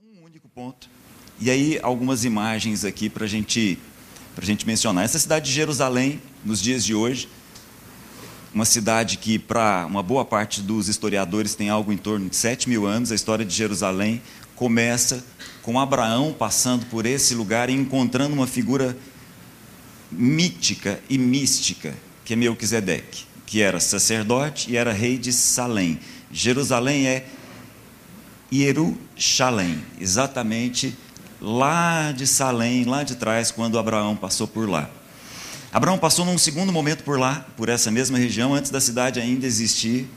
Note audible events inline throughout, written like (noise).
um único ponto. E aí, algumas imagens aqui para gente, a gente mencionar. Essa cidade de Jerusalém, nos dias de hoje, uma cidade que, para uma boa parte dos historiadores, tem algo em torno de 7 mil anos. A história de Jerusalém começa com Abraão passando por esse lugar e encontrando uma figura mítica e mística, que é Melquisedeque, que era sacerdote e era rei de Salém. Jerusalém é Jerusalém, exatamente lá de Salém, lá de trás, quando Abraão passou por lá. Abraão passou num segundo momento por lá, por essa mesma região, antes da cidade ainda existir,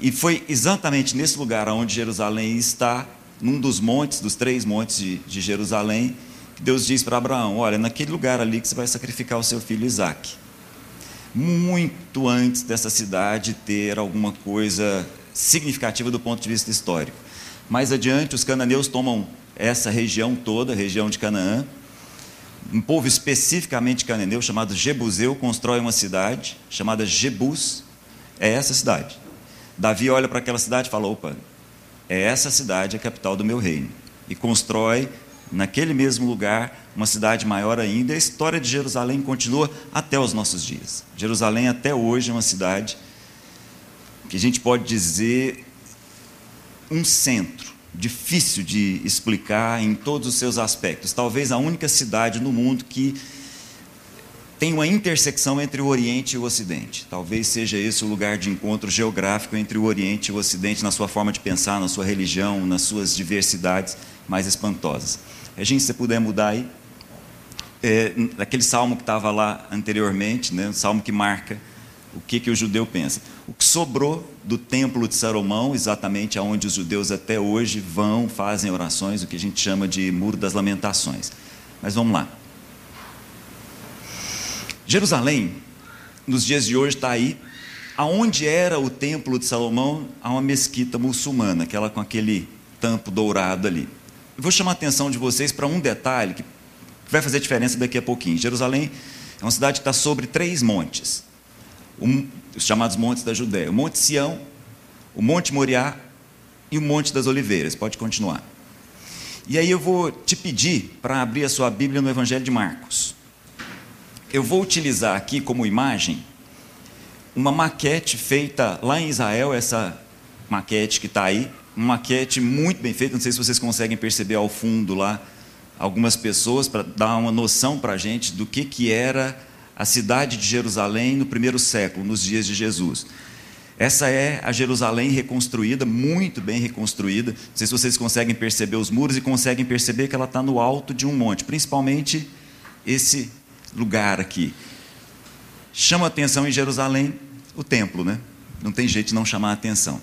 e foi exatamente nesse lugar onde Jerusalém está, num dos montes, dos três montes de, de Jerusalém, que Deus diz para Abraão: Olha, naquele lugar ali que você vai sacrificar o seu filho Isaque. Muito antes dessa cidade ter alguma coisa significativa do ponto de vista histórico. Mais adiante, os cananeus tomam essa região toda, a região de Canaã. Um povo especificamente cananeu, chamado Jebuseu, constrói uma cidade chamada Jebus. É essa cidade. Davi olha para aquela cidade e fala: opa, é essa cidade a capital do meu reino. E constrói naquele mesmo lugar, uma cidade maior ainda. E a história de Jerusalém continua até os nossos dias. Jerusalém, até hoje, é uma cidade que a gente pode dizer um centro, difícil de explicar em todos os seus aspectos. Talvez a única cidade no mundo que tem uma intersecção entre o Oriente e o Ocidente. Talvez seja esse o lugar de encontro geográfico entre o Oriente e o Ocidente, na sua forma de pensar, na sua religião, nas suas diversidades mais espantosas. Regina, se você puder mudar aí. É, aquele salmo que estava lá anteriormente, né, o salmo que marca o que, que o judeu pensa. O que sobrou do templo de Salomão, exatamente aonde os judeus até hoje vão, fazem orações, o que a gente chama de Muro das Lamentações. Mas vamos lá. Jerusalém, nos dias de hoje, está aí. Aonde era o templo de Salomão, há uma mesquita muçulmana, aquela com aquele tampo dourado ali. Eu vou chamar a atenção de vocês para um detalhe que vai fazer diferença daqui a pouquinho. Jerusalém é uma cidade que está sobre três montes, os chamados montes da Judéia: o Monte Sião, o Monte Moriá e o Monte das Oliveiras. Pode continuar. E aí eu vou te pedir para abrir a sua Bíblia no Evangelho de Marcos. Eu vou utilizar aqui como imagem uma maquete feita lá em Israel, essa maquete que está aí, uma maquete muito bem feita. Não sei se vocês conseguem perceber ao fundo lá algumas pessoas para dar uma noção para a gente do que, que era a cidade de Jerusalém no primeiro século, nos dias de Jesus. Essa é a Jerusalém reconstruída, muito bem reconstruída. Não sei se vocês conseguem perceber os muros e conseguem perceber que ela está no alto de um monte, principalmente esse lugar aqui. Chama atenção em Jerusalém o templo, né? Não tem jeito de não chamar atenção.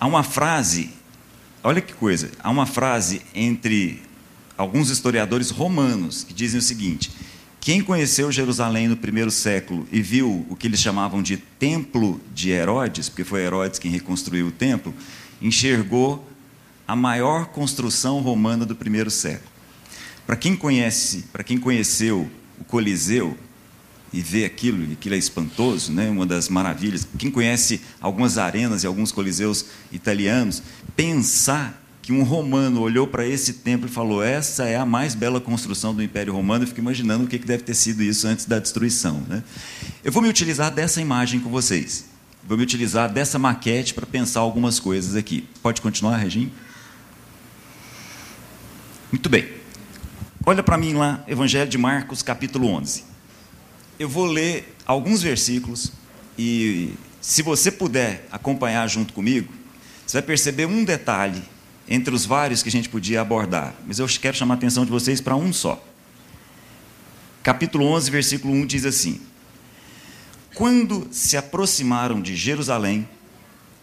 Há uma frase, olha que coisa, há uma frase entre alguns historiadores romanos que dizem o seguinte: quem conheceu Jerusalém no primeiro século e viu o que eles chamavam de Templo de Herodes, porque foi Herodes quem reconstruiu o templo, enxergou a maior construção romana do primeiro século. Para quem conhece, para quem conheceu o Coliseu, e ver aquilo, aquilo é espantoso, né? uma das maravilhas. Quem conhece algumas arenas e alguns coliseus italianos, pensar que um romano olhou para esse templo e falou: essa é a mais bela construção do Império Romano. Eu fico imaginando o que deve ter sido isso antes da destruição. Né? Eu vou me utilizar dessa imagem com vocês. Vou me utilizar dessa maquete para pensar algumas coisas aqui. Pode continuar, Regina? Muito bem. Olha para mim lá, Evangelho de Marcos, capítulo 11 eu vou ler alguns versículos e se você puder acompanhar junto comigo, você vai perceber um detalhe entre os vários que a gente podia abordar, mas eu quero chamar a atenção de vocês para um só. Capítulo 11, versículo 1 diz assim: Quando se aproximaram de Jerusalém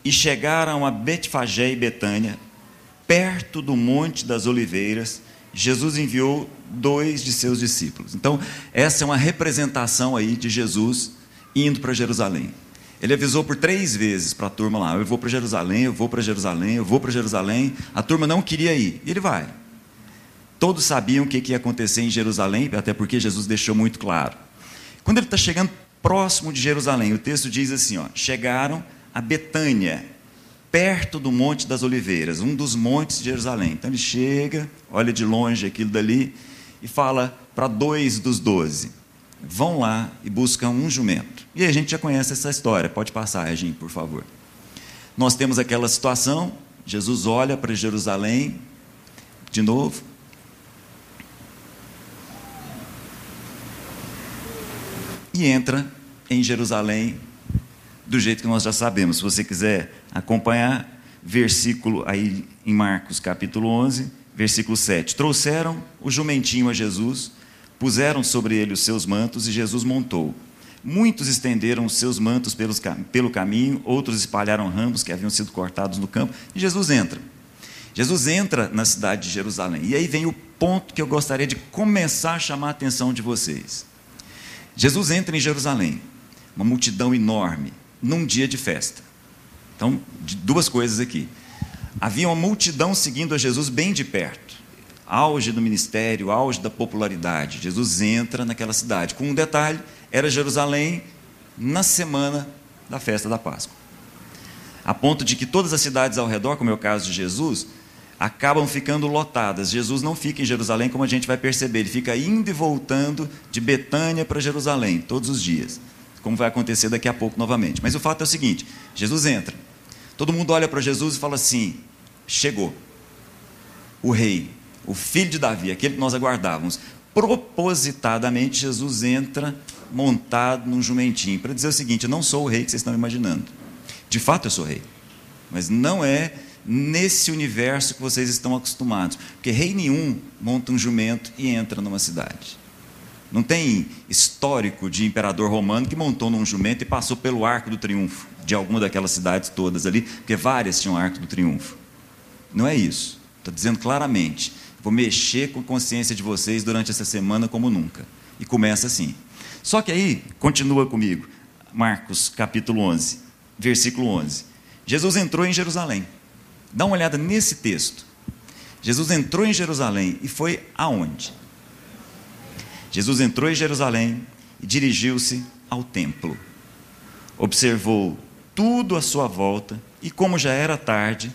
e chegaram a Betfagé e Betânia, perto do Monte das Oliveiras, Jesus enviou dois de seus discípulos. Então, essa é uma representação aí de Jesus indo para Jerusalém. Ele avisou por três vezes para a turma lá: eu vou para Jerusalém, eu vou para Jerusalém, eu vou para Jerusalém. A turma não queria ir, e ele vai. Todos sabiam o que ia acontecer em Jerusalém, até porque Jesus deixou muito claro. Quando ele está chegando próximo de Jerusalém, o texto diz assim: ó, chegaram a Betânia, perto do Monte das Oliveiras, um dos montes de Jerusalém. Então ele chega, olha de longe aquilo dali e fala para dois dos doze: vão lá e buscam um jumento. E a gente já conhece essa história, pode passar, Regine, por favor. Nós temos aquela situação, Jesus olha para Jerusalém, de novo. E entra em Jerusalém do jeito que nós já sabemos. Se você quiser acompanhar, versículo aí em Marcos capítulo 11, versículo 7. Trouxeram o jumentinho a Jesus, puseram sobre ele os seus mantos e Jesus montou. Muitos estenderam os seus mantos pelos, pelo caminho, outros espalharam ramos que haviam sido cortados no campo, e Jesus entra. Jesus entra na cidade de Jerusalém. E aí vem o ponto que eu gostaria de começar a chamar a atenção de vocês. Jesus entra em Jerusalém, uma multidão enorme, num dia de festa. Então, duas coisas aqui. Havia uma multidão seguindo a Jesus bem de perto. Auge do ministério, auge da popularidade. Jesus entra naquela cidade. Com um detalhe: era Jerusalém na semana da festa da Páscoa. A ponto de que todas as cidades ao redor, como é o caso de Jesus, acabam ficando lotadas. Jesus não fica em Jerusalém, como a gente vai perceber, ele fica indo e voltando de Betânia para Jerusalém todos os dias, como vai acontecer daqui a pouco novamente. Mas o fato é o seguinte: Jesus entra, todo mundo olha para Jesus e fala assim: chegou o rei, o filho de Davi, aquele que nós aguardávamos. Propositadamente, Jesus entra montado num jumentinho para dizer o seguinte: eu não sou o rei que vocês estão imaginando. De fato, eu sou rei, mas não é nesse universo que vocês estão acostumados. Porque rei nenhum monta um jumento e entra numa cidade. Não tem histórico de imperador romano que montou num jumento e passou pelo arco do triunfo de alguma daquelas cidades todas ali, porque várias tinham arco do triunfo. Não é isso. Estou dizendo claramente. Vou mexer com a consciência de vocês durante essa semana como nunca. E começa assim. Só que aí, continua comigo, Marcos capítulo 11, versículo 11. Jesus entrou em Jerusalém. Dá uma olhada nesse texto. Jesus entrou em Jerusalém e foi aonde? Jesus entrou em Jerusalém e dirigiu-se ao templo. Observou tudo à sua volta e, como já era tarde,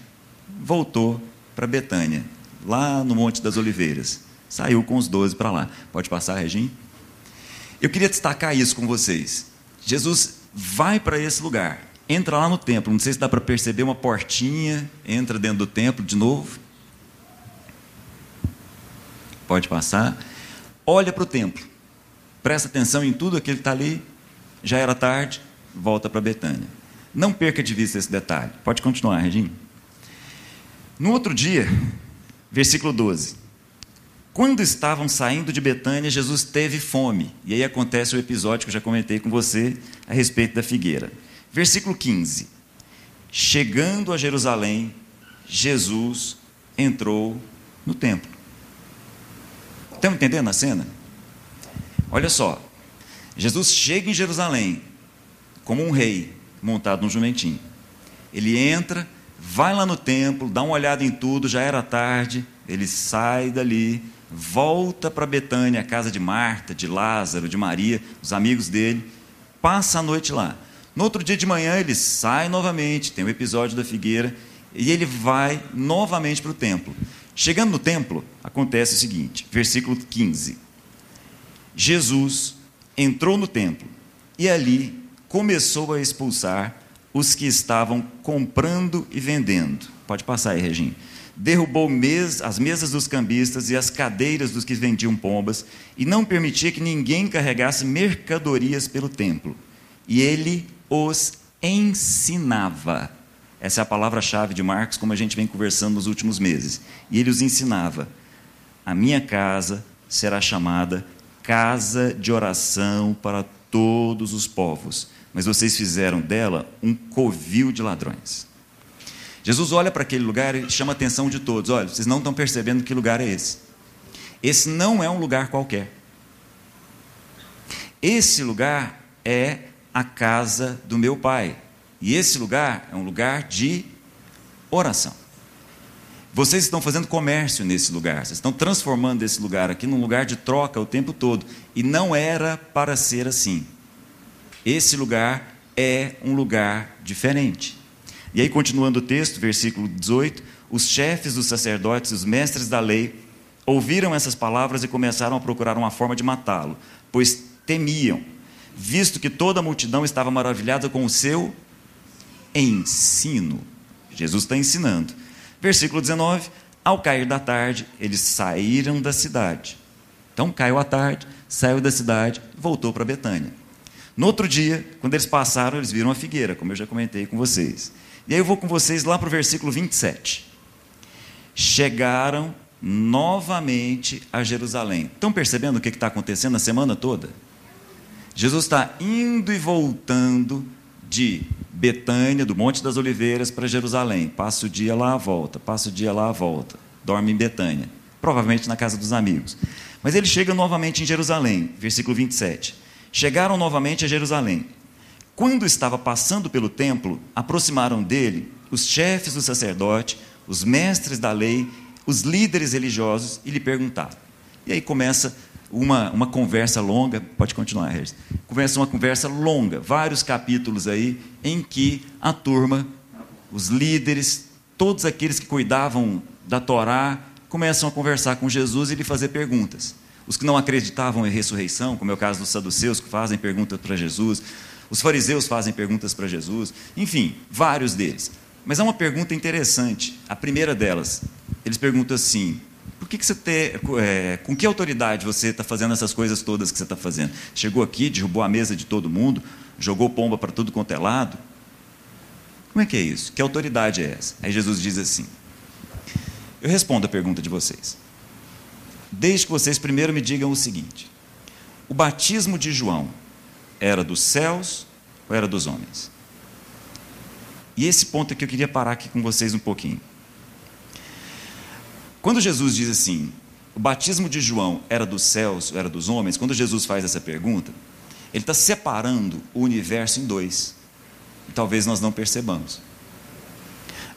voltou para Betânia, lá no Monte das Oliveiras. Saiu com os doze para lá. Pode passar, Regim? Eu queria destacar isso com vocês. Jesus vai para esse lugar entra lá no templo. Não sei se dá para perceber uma portinha, entra dentro do templo de novo. Pode passar. Olha para o templo. Presta atenção em tudo aquilo que está ali. Já era tarde, volta para Betânia. Não perca de vista esse detalhe. Pode continuar, Regina. No outro dia, versículo 12. Quando estavam saindo de Betânia, Jesus teve fome. E aí acontece o episódio que eu já comentei com você a respeito da figueira. Versículo 15: Chegando a Jerusalém, Jesus entrou no templo. Estamos entendendo a cena? Olha só, Jesus chega em Jerusalém como um rei montado num jumentinho. Ele entra, vai lá no templo, dá uma olhada em tudo, já era tarde, ele sai dali, volta para Betânia, a casa de Marta, de Lázaro, de Maria, os amigos dele, passa a noite lá. No outro dia de manhã ele sai novamente, tem o episódio da figueira, e ele vai novamente para o templo. Chegando no templo, acontece o seguinte, versículo 15. Jesus entrou no templo e ali começou a expulsar os que estavam comprando e vendendo. Pode passar aí, Regina. Derrubou mes as mesas dos cambistas e as cadeiras dos que vendiam pombas e não permitia que ninguém carregasse mercadorias pelo templo. E ele os ensinava. Essa é a palavra-chave de Marcos, como a gente vem conversando nos últimos meses. E ele os ensinava: A minha casa será chamada casa de oração para todos os povos, mas vocês fizeram dela um covil de ladrões. Jesus olha para aquele lugar e chama a atenção de todos: olha, vocês não estão percebendo que lugar é esse. Esse não é um lugar qualquer. Esse lugar é a casa do meu pai. E esse lugar é um lugar de oração. Vocês estão fazendo comércio nesse lugar, vocês estão transformando esse lugar aqui num lugar de troca o tempo todo. E não era para ser assim. Esse lugar é um lugar diferente. E aí, continuando o texto, versículo 18: os chefes dos sacerdotes, os mestres da lei, ouviram essas palavras e começaram a procurar uma forma de matá-lo, pois temiam, visto que toda a multidão estava maravilhada com o seu ensino. Jesus está ensinando. Versículo 19: Ao cair da tarde, eles saíram da cidade. Então caiu a tarde, saiu da cidade, voltou para Betânia. No outro dia, quando eles passaram, eles viram a figueira, como eu já comentei com vocês. E aí eu vou com vocês lá para o versículo 27. Chegaram novamente a Jerusalém. Estão percebendo o que está acontecendo a semana toda? Jesus está indo e voltando de Betânia, do Monte das Oliveiras, para Jerusalém. Passa o dia lá, volta, passa o dia lá, volta. Dorme em Betânia, provavelmente na casa dos amigos. Mas ele chega novamente em Jerusalém, versículo 27. Chegaram novamente a Jerusalém. Quando estava passando pelo templo, aproximaram dele os chefes do sacerdote, os mestres da lei, os líderes religiosos e lhe perguntaram. E aí começa uma, uma conversa longa, pode continuar, Regis. Começa uma conversa longa, vários capítulos aí, em que a turma, os líderes, todos aqueles que cuidavam da Torá, começam a conversar com Jesus e lhe fazer perguntas. Os que não acreditavam em ressurreição, como é o caso dos saduceus, que fazem perguntas para Jesus, os fariseus fazem perguntas para Jesus, enfim, vários deles. Mas há uma pergunta interessante. A primeira delas, eles perguntam assim: por que, que você tem, é, com que autoridade você está fazendo essas coisas todas que você está fazendo? Chegou aqui, derrubou a mesa de todo mundo, jogou pomba para tudo quanto é lado? Como é que é isso? Que autoridade é essa? Aí Jesus diz assim: Eu respondo a pergunta de vocês. Desde que vocês primeiro me digam o seguinte: o batismo de João era dos céus ou era dos homens? E esse ponto é que eu queria parar aqui com vocês um pouquinho. Quando Jesus diz assim, o batismo de João era dos céus, ou era dos homens, quando Jesus faz essa pergunta, ele está separando o universo em dois. E talvez nós não percebamos.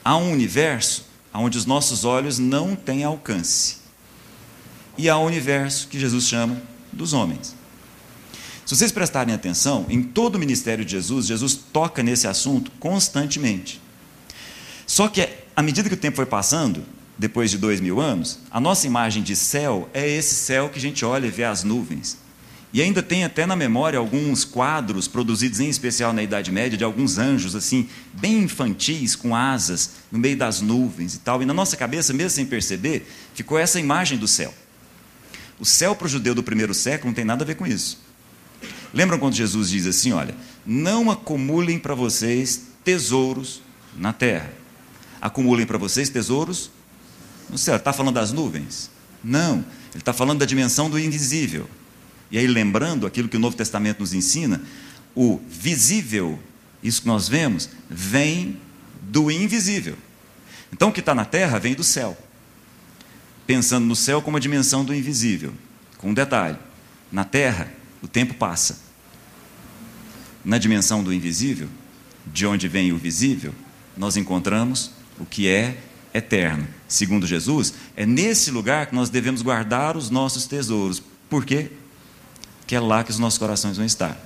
Há um universo onde os nossos olhos não têm alcance. E um universo que Jesus chama dos homens. Se vocês prestarem atenção, em todo o ministério de Jesus, Jesus toca nesse assunto constantemente. Só que, à medida que o tempo foi passando, depois de dois mil anos, a nossa imagem de céu é esse céu que a gente olha e vê as nuvens. E ainda tem até na memória alguns quadros produzidos em especial na Idade Média de alguns anjos assim, bem infantis, com asas no meio das nuvens e tal. E na nossa cabeça, mesmo sem perceber, ficou essa imagem do céu. O céu para o judeu do primeiro século não tem nada a ver com isso. Lembram quando Jesus diz assim: olha, não acumulem para vocês tesouros na terra, acumulem para vocês tesouros no céu. Está falando das nuvens? Não, ele está falando da dimensão do invisível. E aí, lembrando aquilo que o Novo Testamento nos ensina, o visível, isso que nós vemos, vem do invisível. Então, o que está na terra vem do céu. Pensando no céu como a dimensão do invisível. Com um detalhe: na terra, o tempo passa. Na dimensão do invisível, de onde vem o visível, nós encontramos o que é eterno. Segundo Jesus, é nesse lugar que nós devemos guardar os nossos tesouros. Por quê? Que é lá que os nossos corações vão estar.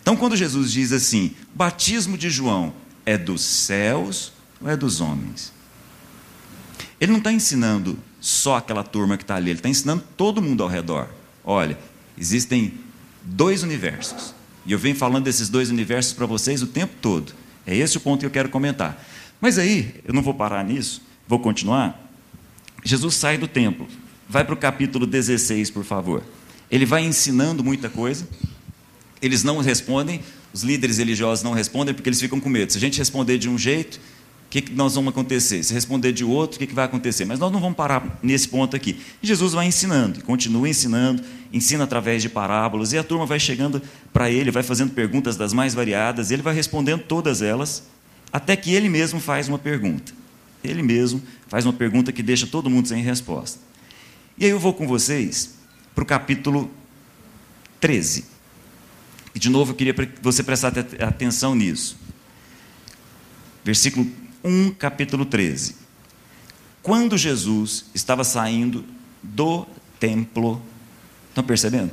Então, quando Jesus diz assim: batismo de João é dos céus ou é dos homens? Ele não está ensinando só aquela turma que está ali, ele está ensinando todo mundo ao redor. Olha, Existem dois universos. E eu venho falando desses dois universos para vocês o tempo todo. É esse o ponto que eu quero comentar. Mas aí, eu não vou parar nisso, vou continuar. Jesus sai do templo, vai para o capítulo 16, por favor. Ele vai ensinando muita coisa, eles não respondem, os líderes religiosos não respondem porque eles ficam com medo. Se a gente responder de um jeito, o que, que nós vamos acontecer? Se responder de outro, o que, que vai acontecer? Mas nós não vamos parar nesse ponto aqui. Jesus vai ensinando, continua ensinando, ensina através de parábolas, e a turma vai chegando para ele, vai fazendo perguntas das mais variadas, e ele vai respondendo todas elas, até que ele mesmo faz uma pergunta. Ele mesmo faz uma pergunta que deixa todo mundo sem resposta. E aí eu vou com vocês para o capítulo 13. E de novo eu queria que você prestasse atenção nisso. Versículo 1, capítulo 13. Quando Jesus estava saindo do templo, estão percebendo?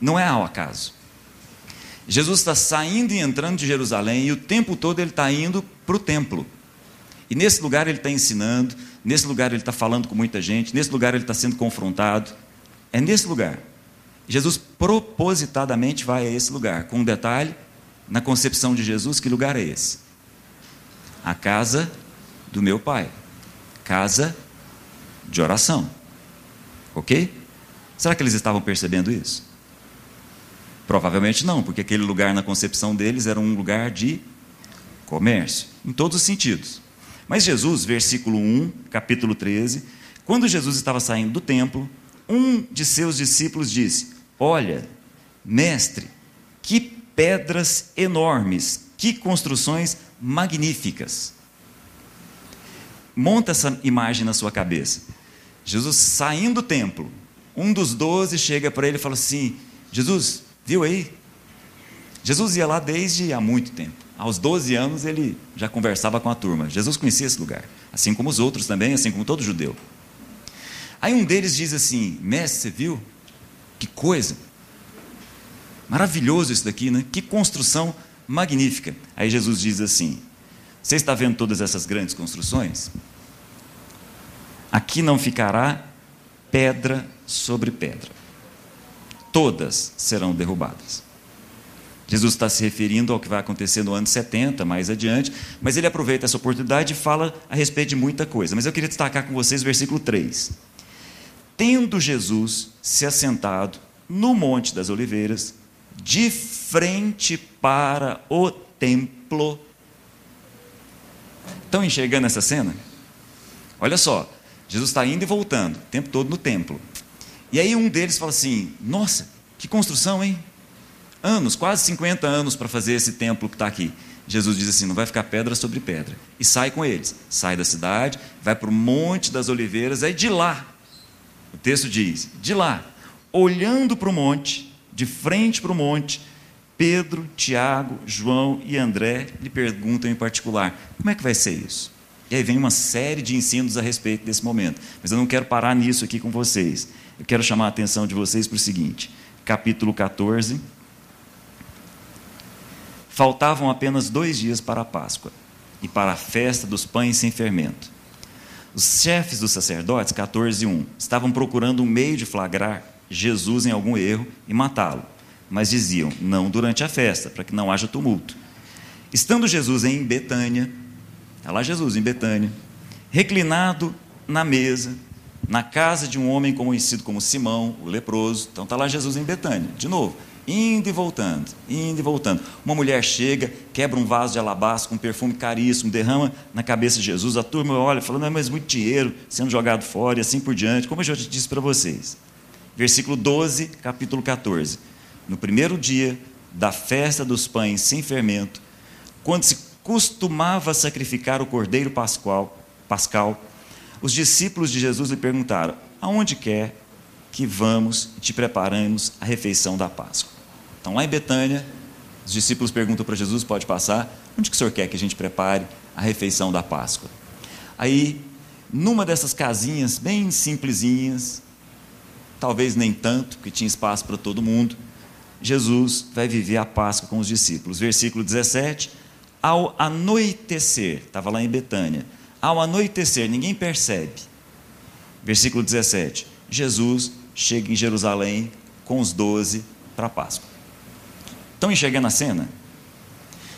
Não é ao acaso. Jesus está saindo e entrando de Jerusalém e o tempo todo ele está indo para o templo. E nesse lugar ele está ensinando, nesse lugar ele está falando com muita gente, nesse lugar ele está sendo confrontado. É nesse lugar. Jesus propositadamente vai a esse lugar, com um detalhe, na concepção de Jesus, que lugar é esse? A casa do meu pai. Casa de oração. Ok? Será que eles estavam percebendo isso? Provavelmente não, porque aquele lugar na concepção deles era um lugar de comércio, em todos os sentidos. Mas Jesus, versículo 1, capítulo 13, quando Jesus estava saindo do templo, um de seus discípulos disse: Olha, mestre, que pedras enormes, que construções magníficas. Monta essa imagem na sua cabeça. Jesus saindo do templo, um dos doze chega para ele e fala assim: Jesus, viu aí? Jesus ia lá desde há muito tempo. Aos 12 anos ele já conversava com a turma. Jesus conhecia esse lugar, assim como os outros também, assim como todo judeu. Aí um deles diz assim: Mestre, você viu? Que coisa! Maravilhoso isso daqui, né? Que construção magnífica. Aí Jesus diz assim: Você está vendo todas essas grandes construções? Aqui não ficará pedra sobre pedra. Todas serão derrubadas. Jesus está se referindo ao que vai acontecer no ano 70, mais adiante, mas ele aproveita essa oportunidade e fala a respeito de muita coisa. Mas eu queria destacar com vocês o versículo 3. Tendo Jesus se assentado no Monte das Oliveiras, de frente para o templo. Estão enxergando essa cena? Olha só, Jesus está indo e voltando, o tempo todo no templo. E aí um deles fala assim: Nossa, que construção, hein? Anos, quase 50 anos para fazer esse templo que está aqui. Jesus diz assim: não vai ficar pedra sobre pedra. E sai com eles. Sai da cidade, vai para o Monte das Oliveiras, aí de lá, o texto diz: de lá, olhando para o monte, de frente para o monte, Pedro, Tiago, João e André lhe perguntam em particular: como é que vai ser isso? E aí vem uma série de ensinos a respeito desse momento. Mas eu não quero parar nisso aqui com vocês. Eu quero chamar a atenção de vocês para o seguinte: capítulo 14 Faltavam apenas dois dias para a Páscoa e para a festa dos pães sem fermento. Os chefes dos sacerdotes, 14:1, estavam procurando um meio de flagrar Jesus em algum erro e matá-lo, mas diziam: não durante a festa, para que não haja tumulto. Estando Jesus em Betânia, está lá Jesus em Betânia, reclinado na mesa, na casa de um homem conhecido como Simão, o leproso. Então está lá Jesus em Betânia, de novo indo e voltando, indo e voltando. Uma mulher chega, quebra um vaso de alabastro com um perfume caríssimo, derrama na cabeça de Jesus. A turma olha, falando, é mais muito dinheiro sendo jogado fora e assim por diante, como eu já disse para vocês. Versículo 12, capítulo 14. No primeiro dia da festa dos pães sem fermento, quando se costumava sacrificar o cordeiro pascual, pascal, os discípulos de Jesus lhe perguntaram: Aonde quer que vamos e te preparamos a refeição da Páscoa? Então, lá em Betânia, os discípulos perguntam para Jesus: pode passar? Onde que o senhor quer que a gente prepare a refeição da Páscoa? Aí, numa dessas casinhas bem simplesinhas, talvez nem tanto, porque tinha espaço para todo mundo, Jesus vai viver a Páscoa com os discípulos. Versículo 17: Ao anoitecer, estava lá em Betânia, ao anoitecer, ninguém percebe. Versículo 17: Jesus chega em Jerusalém com os doze para a Páscoa. Estão enxergando a cena?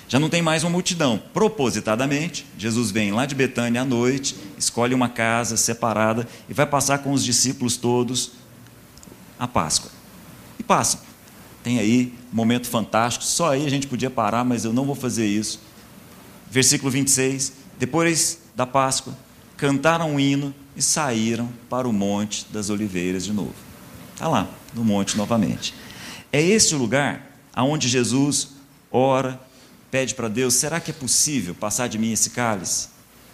Já não tem mais uma multidão. Propositadamente, Jesus vem lá de Betânia à noite, escolhe uma casa separada e vai passar com os discípulos todos a Páscoa. E passam. Tem aí um momento fantástico, só aí a gente podia parar, mas eu não vou fazer isso. Versículo 26. Depois da Páscoa, cantaram um hino e saíram para o Monte das Oliveiras de novo. Está lá, no monte novamente. É esse o lugar aonde Jesus ora, pede para Deus: será que é possível passar de mim esse cálice?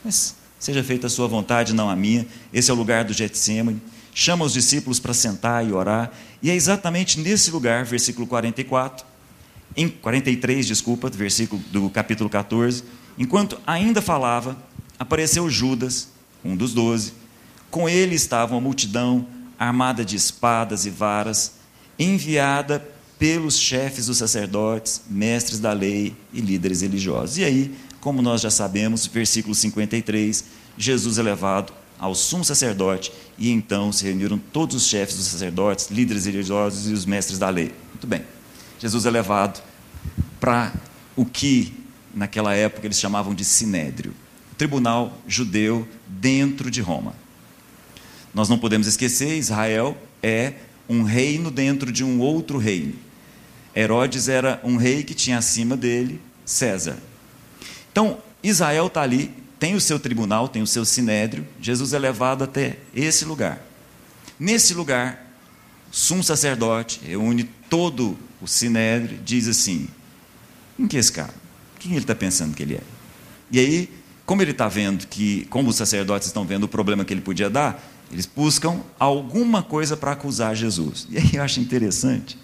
Mas seja feita a sua vontade, não a minha. Esse é o lugar do Getsemane. Chama os discípulos para sentar e orar. E é exatamente nesse lugar, versículo 44, em 43, desculpa, versículo do capítulo 14, enquanto ainda falava, apareceu Judas, um dos doze. Com ele estava uma multidão armada de espadas e varas, enviada pelos chefes dos sacerdotes, mestres da lei e líderes religiosos. E aí, como nós já sabemos, versículo 53, Jesus é levado ao sumo sacerdote e então se reuniram todos os chefes dos sacerdotes, líderes religiosos e os mestres da lei. Muito bem. Jesus é levado para o que naquela época eles chamavam de sinédrio, tribunal judeu dentro de Roma. Nós não podemos esquecer, Israel é um reino dentro de um outro reino. Herodes era um rei que tinha acima dele César. Então, Israel está ali, tem o seu tribunal, tem o seu sinédrio. Jesus é levado até esse lugar. Nesse lugar, sumo sacerdote reúne todo o sinédrio, diz assim: quem que esse cara? Quem ele está pensando que ele é? E aí, como ele está vendo que, como os sacerdotes estão vendo o problema que ele podia dar, eles buscam alguma coisa para acusar Jesus. E aí eu acho interessante.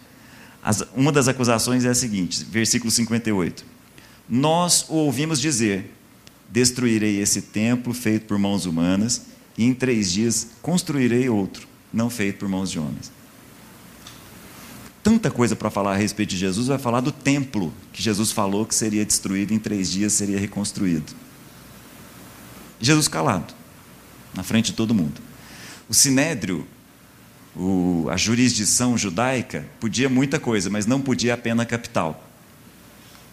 uma das acusações é a seguinte, versículo 58. Nós o ouvimos dizer: Destruirei esse templo feito por mãos humanas, e em três dias construirei outro, não feito por mãos de homens. Tanta coisa para falar a respeito de Jesus, vai falar do templo que Jesus falou que seria destruído, em três dias seria reconstruído. Jesus calado, na frente de todo mundo. O sinédrio, o, a jurisdição judaica, podia muita coisa, mas não podia a pena capital.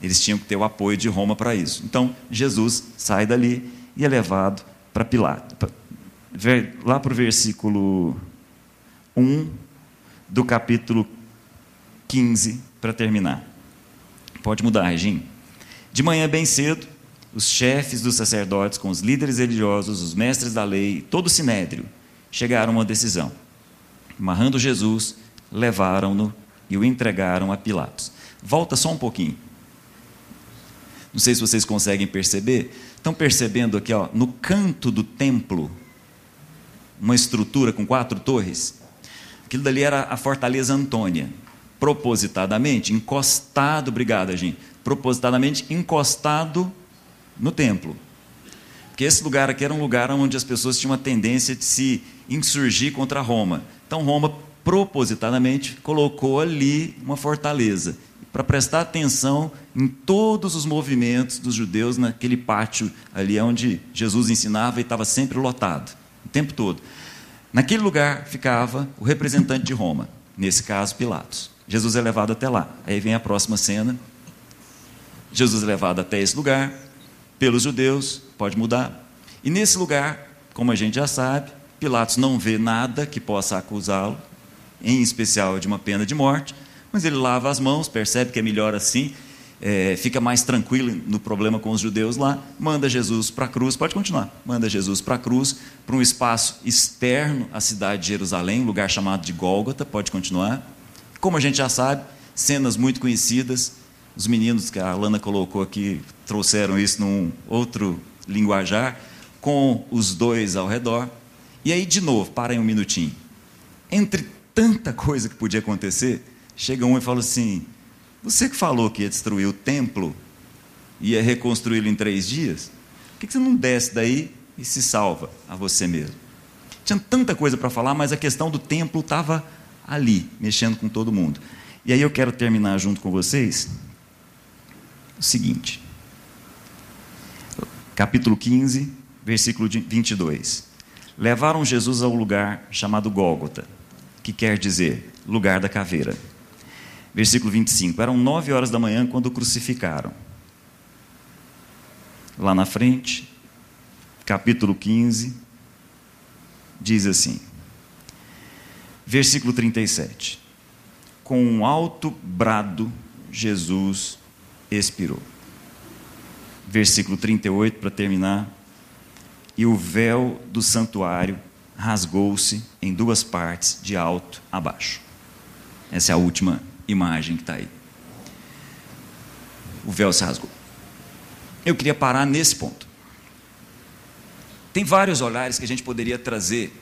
Eles tinham que ter o apoio de Roma para isso. Então, Jesus sai dali e é levado para Pilato. Lá para o versículo 1 do capítulo 15, para terminar. Pode mudar, Regina. De manhã bem cedo, os chefes dos sacerdotes, com os líderes religiosos, os mestres da lei, todo o sinédrio, chegaram a uma decisão. Amarrando Jesus, levaram-no e o entregaram a Pilatos. Volta só um pouquinho. Não sei se vocês conseguem perceber. Estão percebendo aqui, ó, no canto do templo, uma estrutura com quatro torres? Aquilo dali era a fortaleza Antônia. Propositadamente, encostado, obrigada, gente. Propositadamente encostado no templo. Porque esse lugar aqui era um lugar onde as pessoas tinham uma tendência de se insurgir contra Roma. Então Roma propositadamente colocou ali uma fortaleza para prestar atenção em todos os movimentos dos judeus naquele pátio ali onde Jesus ensinava e estava sempre lotado, o tempo todo. Naquele lugar ficava o representante de Roma, nesse caso Pilatos. Jesus é levado até lá. Aí vem a próxima cena. Jesus é levado até esse lugar pelos judeus, pode mudar. E nesse lugar, como a gente já sabe, Pilatos não vê nada que possa acusá-lo, em especial de uma pena de morte, mas ele lava as mãos, percebe que é melhor assim, é, fica mais tranquilo no problema com os judeus lá, manda Jesus para a cruz, pode continuar, manda Jesus para a cruz, para um espaço externo à cidade de Jerusalém, um lugar chamado de Gólgota, pode continuar. Como a gente já sabe, cenas muito conhecidas, os meninos que a Alana colocou aqui trouxeram isso num outro linguajar, com os dois ao redor. E aí, de novo, parem um minutinho. Entre tanta coisa que podia acontecer, chega um e fala assim: Você que falou que ia destruir o templo, ia reconstruí-lo em três dias, por que você não desce daí e se salva a você mesmo? Tinha tanta coisa para falar, mas a questão do templo estava ali, mexendo com todo mundo. E aí eu quero terminar junto com vocês o seguinte. Capítulo 15, versículo 22. Levaram Jesus ao lugar chamado Gólgota, que quer dizer lugar da caveira. Versículo 25. Eram nove horas da manhã quando o crucificaram. Lá na frente, capítulo 15, diz assim. Versículo 37. Com um alto brado, Jesus expirou. Versículo 38, para terminar. E o véu do santuário rasgou-se em duas partes, de alto a baixo. Essa é a última imagem que está aí. O véu se rasgou. Eu queria parar nesse ponto. Tem vários olhares que a gente poderia trazer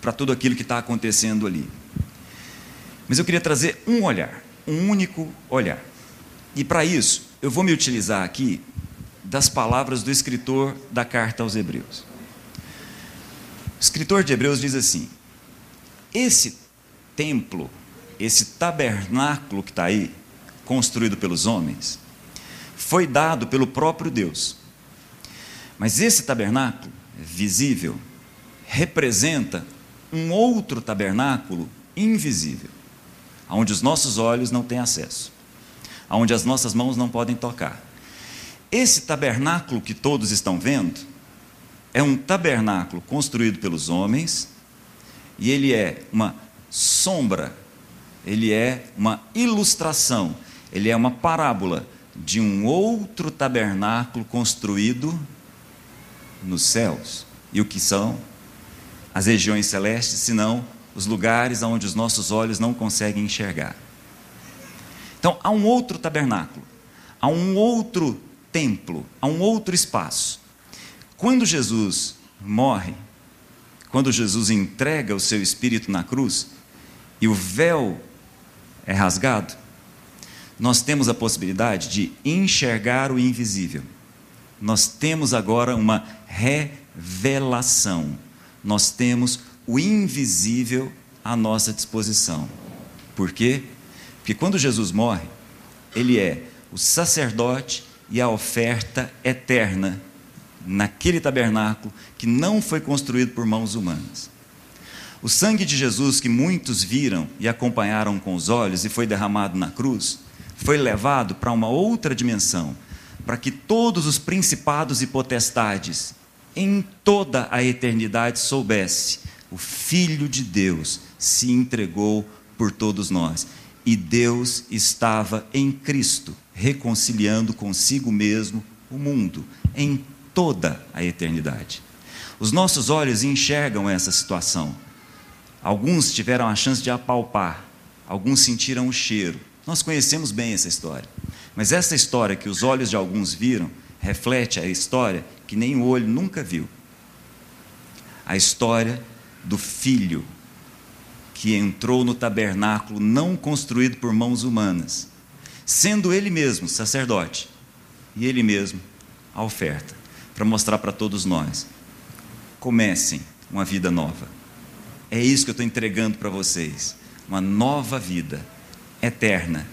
para tudo aquilo que está acontecendo ali. Mas eu queria trazer um olhar, um único olhar. E para isso, eu vou me utilizar aqui das palavras do escritor da carta aos Hebreus. O escritor de Hebreus diz assim: esse templo, esse tabernáculo que está aí, construído pelos homens, foi dado pelo próprio Deus. Mas esse tabernáculo visível representa um outro tabernáculo invisível, aonde os nossos olhos não têm acesso, aonde as nossas mãos não podem tocar. Esse tabernáculo que todos estão vendo é um tabernáculo construído pelos homens e ele é uma sombra, ele é uma ilustração, ele é uma parábola de um outro tabernáculo construído nos céus. E o que são as regiões celestes, senão os lugares onde os nossos olhos não conseguem enxergar. Então, há um outro tabernáculo, há um outro templo, há um outro espaço. Quando Jesus morre, quando Jesus entrega o seu espírito na cruz e o véu é rasgado, nós temos a possibilidade de enxergar o invisível. Nós temos agora uma revelação. Nós temos o invisível à nossa disposição. Por quê? Porque quando Jesus morre, ele é o sacerdote e a oferta eterna naquele tabernáculo que não foi construído por mãos humanas. O sangue de Jesus que muitos viram e acompanharam com os olhos e foi derramado na cruz, foi levado para uma outra dimensão, para que todos os principados e potestades em toda a eternidade soubesse, o filho de Deus se entregou por todos nós e Deus estava em Cristo, reconciliando consigo mesmo o mundo em toda a eternidade. Os nossos olhos enxergam essa situação. Alguns tiveram a chance de apalpar, alguns sentiram o cheiro, nós conhecemos bem essa história. Mas essa história que os olhos de alguns viram reflete a história que nem o olho nunca viu. A história do filho que entrou no tabernáculo não construído por mãos humanas, sendo ele mesmo sacerdote e ele mesmo a oferta, para mostrar para todos nós: comecem uma vida nova. É isso que eu estou entregando para vocês, uma nova vida eterna,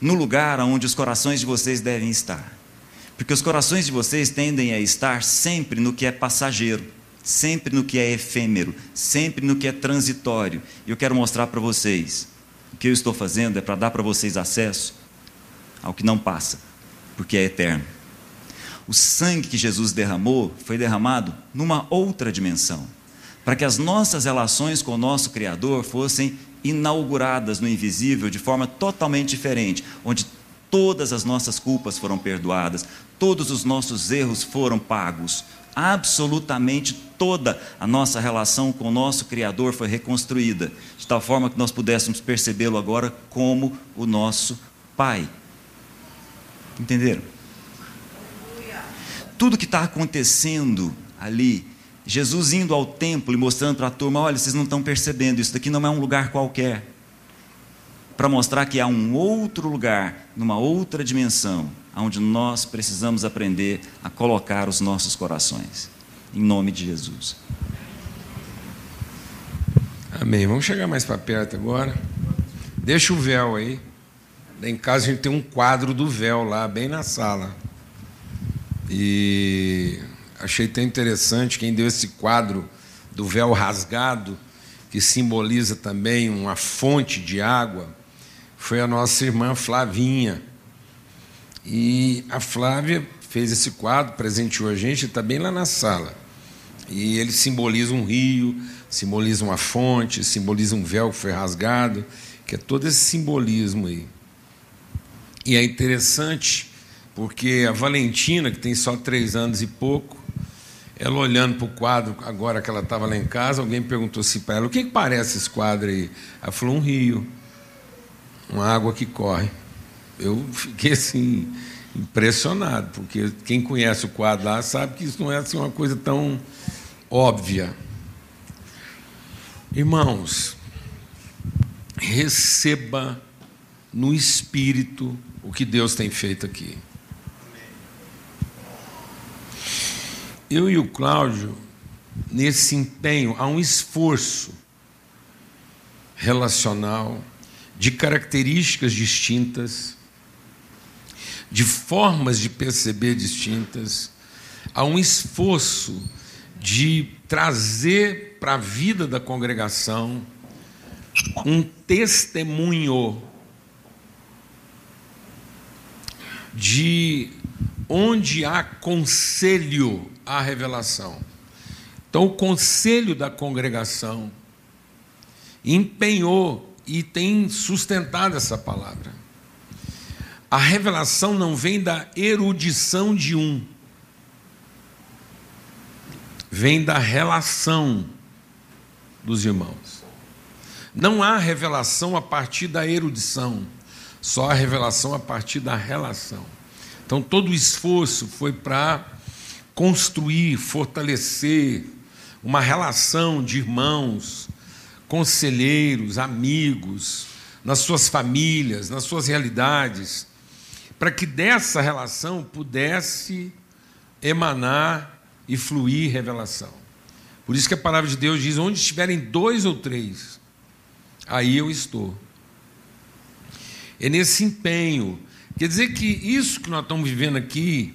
no lugar onde os corações de vocês devem estar. Porque os corações de vocês tendem a estar sempre no que é passageiro, sempre no que é efêmero, sempre no que é transitório. E eu quero mostrar para vocês: o que eu estou fazendo é para dar para vocês acesso ao que não passa, porque é eterno. O sangue que Jesus derramou foi derramado numa outra dimensão, para que as nossas relações com o nosso Criador fossem inauguradas no invisível de forma totalmente diferente, onde todas as nossas culpas foram perdoadas, todos os nossos erros foram pagos, absolutamente toda a nossa relação com o nosso Criador foi reconstruída, de tal forma que nós pudéssemos percebê-lo agora como o nosso Pai. Entenderam? Tudo que está acontecendo ali Jesus indo ao templo e mostrando para a turma: olha, vocês não estão percebendo, isso daqui não é um lugar qualquer. Para mostrar que há um outro lugar, numa outra dimensão, onde nós precisamos aprender a colocar os nossos corações. Em nome de Jesus. Amém. Vamos chegar mais para perto agora. Deixa o véu aí. Em casa a gente tem um quadro do véu lá, bem na sala. E achei tão interessante quem deu esse quadro do véu rasgado, que simboliza também uma fonte de água, foi a nossa irmã Flavinha. E a Flávia fez esse quadro, presenteou a gente, está bem lá na sala. E ele simboliza um rio, simboliza uma fonte, simboliza um véu que foi rasgado, que é todo esse simbolismo aí. E é interessante porque a Valentina, que tem só três anos e pouco, ela olhando para o quadro, agora que ela estava lá em casa, alguém perguntou assim para ela: o que, que parece esse quadro aí? Ela falou: um rio, uma água que corre. Eu fiquei assim, impressionado, porque quem conhece o quadro lá sabe que isso não é assim, uma coisa tão óbvia. Irmãos, receba no espírito o que Deus tem feito aqui. Eu e o Cláudio, nesse empenho, há um esforço relacional, de características distintas, de formas de perceber distintas. há um esforço de trazer para a vida da congregação um testemunho de onde há conselho à revelação. Então, o conselho da congregação empenhou e tem sustentado essa palavra. A revelação não vem da erudição de um, vem da relação dos irmãos. Não há revelação a partir da erudição, só há revelação a partir da relação. Então, todo o esforço foi para construir, fortalecer uma relação de irmãos, conselheiros, amigos, nas suas famílias, nas suas realidades, para que dessa relação pudesse emanar e fluir revelação. Por isso que a palavra de Deus diz: onde estiverem dois ou três, aí eu estou. É nesse empenho. Quer dizer que isso que nós estamos vivendo aqui,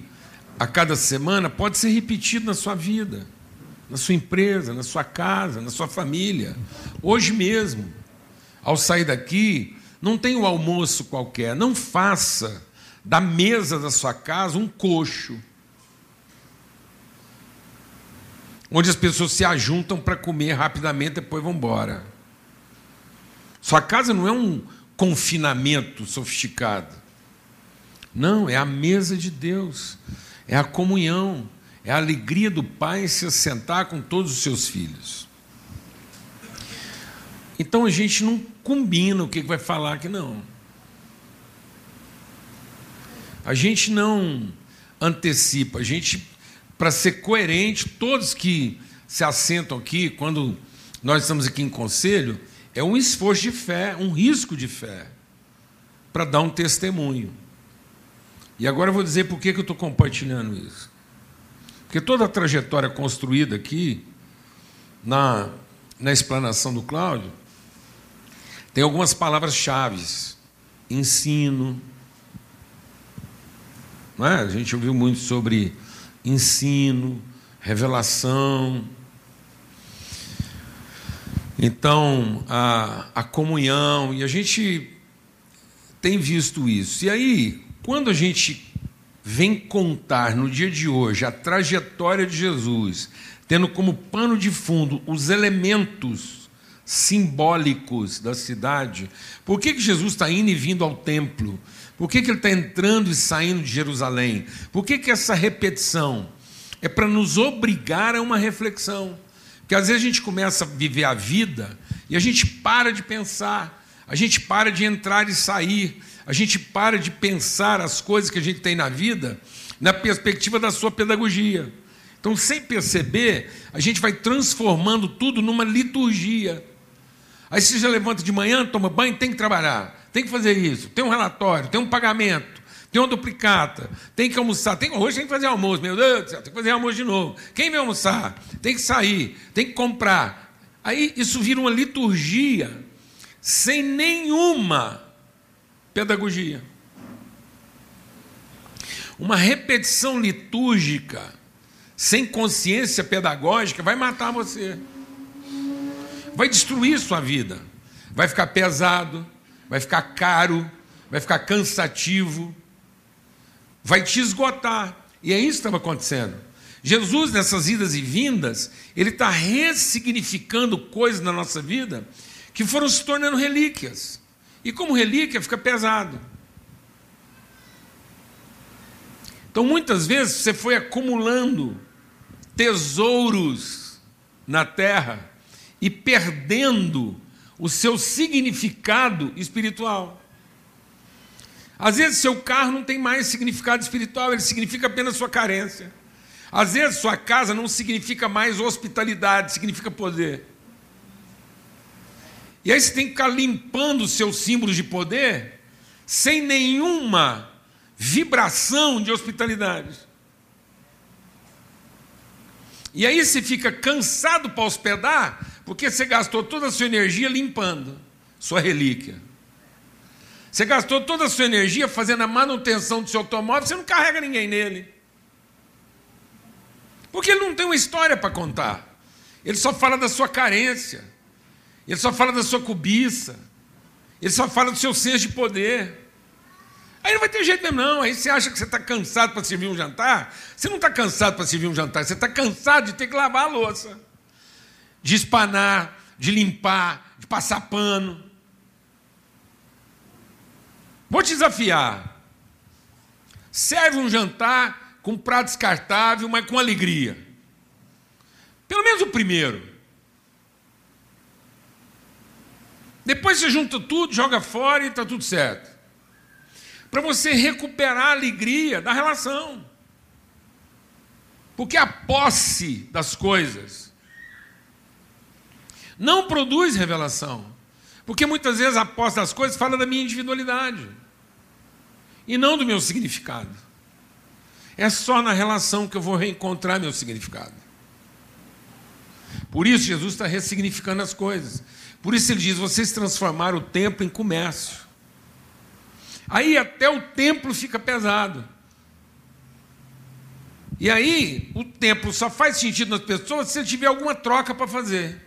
a cada semana, pode ser repetido na sua vida, na sua empresa, na sua casa, na sua família. Hoje mesmo, ao sair daqui, não tem um almoço qualquer, não faça da mesa da sua casa um coxo onde as pessoas se ajuntam para comer rapidamente e depois vão embora. Sua casa não é um confinamento sofisticado. Não, é a mesa de Deus, é a comunhão, é a alegria do Pai se assentar com todos os seus filhos. Então a gente não combina o que vai falar aqui, não. A gente não antecipa, a gente para ser coerente, todos que se assentam aqui, quando nós estamos aqui em conselho, é um esforço de fé, um risco de fé, para dar um testemunho. E agora eu vou dizer por que, eu estou compartilhando isso. Porque toda a trajetória construída aqui, na, na explanação do Cláudio, tem algumas palavras-chave: ensino. Não é? A gente ouviu muito sobre ensino, revelação. Então, a, a comunhão, e a gente tem visto isso. E aí, quando a gente vem contar no dia de hoje a trajetória de Jesus, tendo como pano de fundo os elementos simbólicos da cidade, por que, que Jesus está indo e vindo ao templo? Por que, que ele está entrando e saindo de Jerusalém? Por que, que essa repetição? É para nos obrigar a uma reflexão. Porque às vezes a gente começa a viver a vida e a gente para de pensar, a gente para de entrar e sair, a gente para de pensar as coisas que a gente tem na vida na perspectiva da sua pedagogia. Então, sem perceber, a gente vai transformando tudo numa liturgia. Aí você já levanta de manhã, toma banho, tem que trabalhar tem que fazer isso, tem um relatório, tem um pagamento, tem uma duplicata, tem que almoçar, tem, hoje tem que fazer almoço, meu Deus do céu, tem que fazer almoço de novo. Quem vai almoçar? Tem que sair, tem que comprar. Aí isso vira uma liturgia sem nenhuma pedagogia. Uma repetição litúrgica sem consciência pedagógica vai matar você. Vai destruir sua vida. Vai ficar pesado, vai ficar caro, vai ficar cansativo, vai te esgotar. E é isso que estava acontecendo. Jesus, nessas idas e vindas, ele está ressignificando coisas na nossa vida que foram se tornando relíquias. E como relíquia, fica pesado. Então, muitas vezes, você foi acumulando tesouros na terra e perdendo o seu significado espiritual. Às vezes, seu carro não tem mais significado espiritual, ele significa apenas sua carência. Às vezes, sua casa não significa mais hospitalidade, significa poder. E aí você tem que ficar limpando os seus símbolos de poder sem nenhuma vibração de hospitalidade. E aí você fica cansado para hospedar, porque você gastou toda a sua energia limpando sua relíquia. Você gastou toda a sua energia fazendo a manutenção do seu automóvel, você não carrega ninguém nele. Porque ele não tem uma história para contar. Ele só fala da sua carência. Ele só fala da sua cobiça. Ele só fala do seu senso de poder. Aí não vai ter jeito mesmo, não. Aí você acha que você está cansado para servir um jantar? Você não está cansado para servir um jantar, você está cansado de ter que lavar a louça, de espanar, de limpar, de passar pano. Vou te desafiar. Serve um jantar com prato descartável, mas com alegria. Pelo menos o primeiro. Depois você junta tudo, joga fora e está tudo certo. Para você recuperar a alegria da relação. Porque a posse das coisas não produz revelação. Porque muitas vezes a posse das coisas fala da minha individualidade e não do meu significado. É só na relação que eu vou reencontrar meu significado. Por isso, Jesus está ressignificando as coisas. Por isso, ele diz: vocês transformaram o templo em comércio. Aí até o templo fica pesado. E aí, o templo só faz sentido nas pessoas se tiver alguma troca para fazer.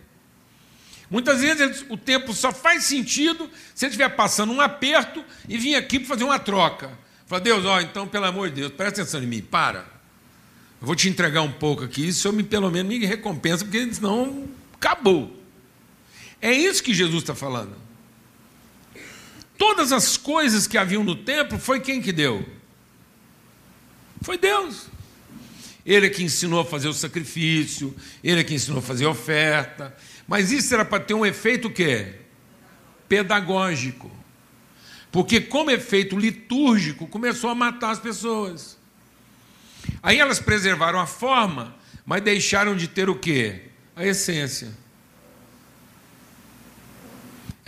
Muitas vezes o templo só faz sentido se ele estiver passando um aperto e vir aqui para fazer uma troca. Fala, Deus, ó, então, pelo amor de Deus, presta atenção em mim, para. Eu vou te entregar um pouco aqui, isso eu me, pelo menos me recompensa, porque senão acabou. É isso que Jesus está falando. Todas as coisas que haviam no templo, foi quem que deu? Foi Deus. Ele é que ensinou a fazer o sacrifício, ele é que ensinou a fazer a oferta. Mas isso era para ter um efeito o quê? Pedagógico. Porque, como efeito litúrgico, começou a matar as pessoas. Aí elas preservaram a forma, mas deixaram de ter o quê? A essência.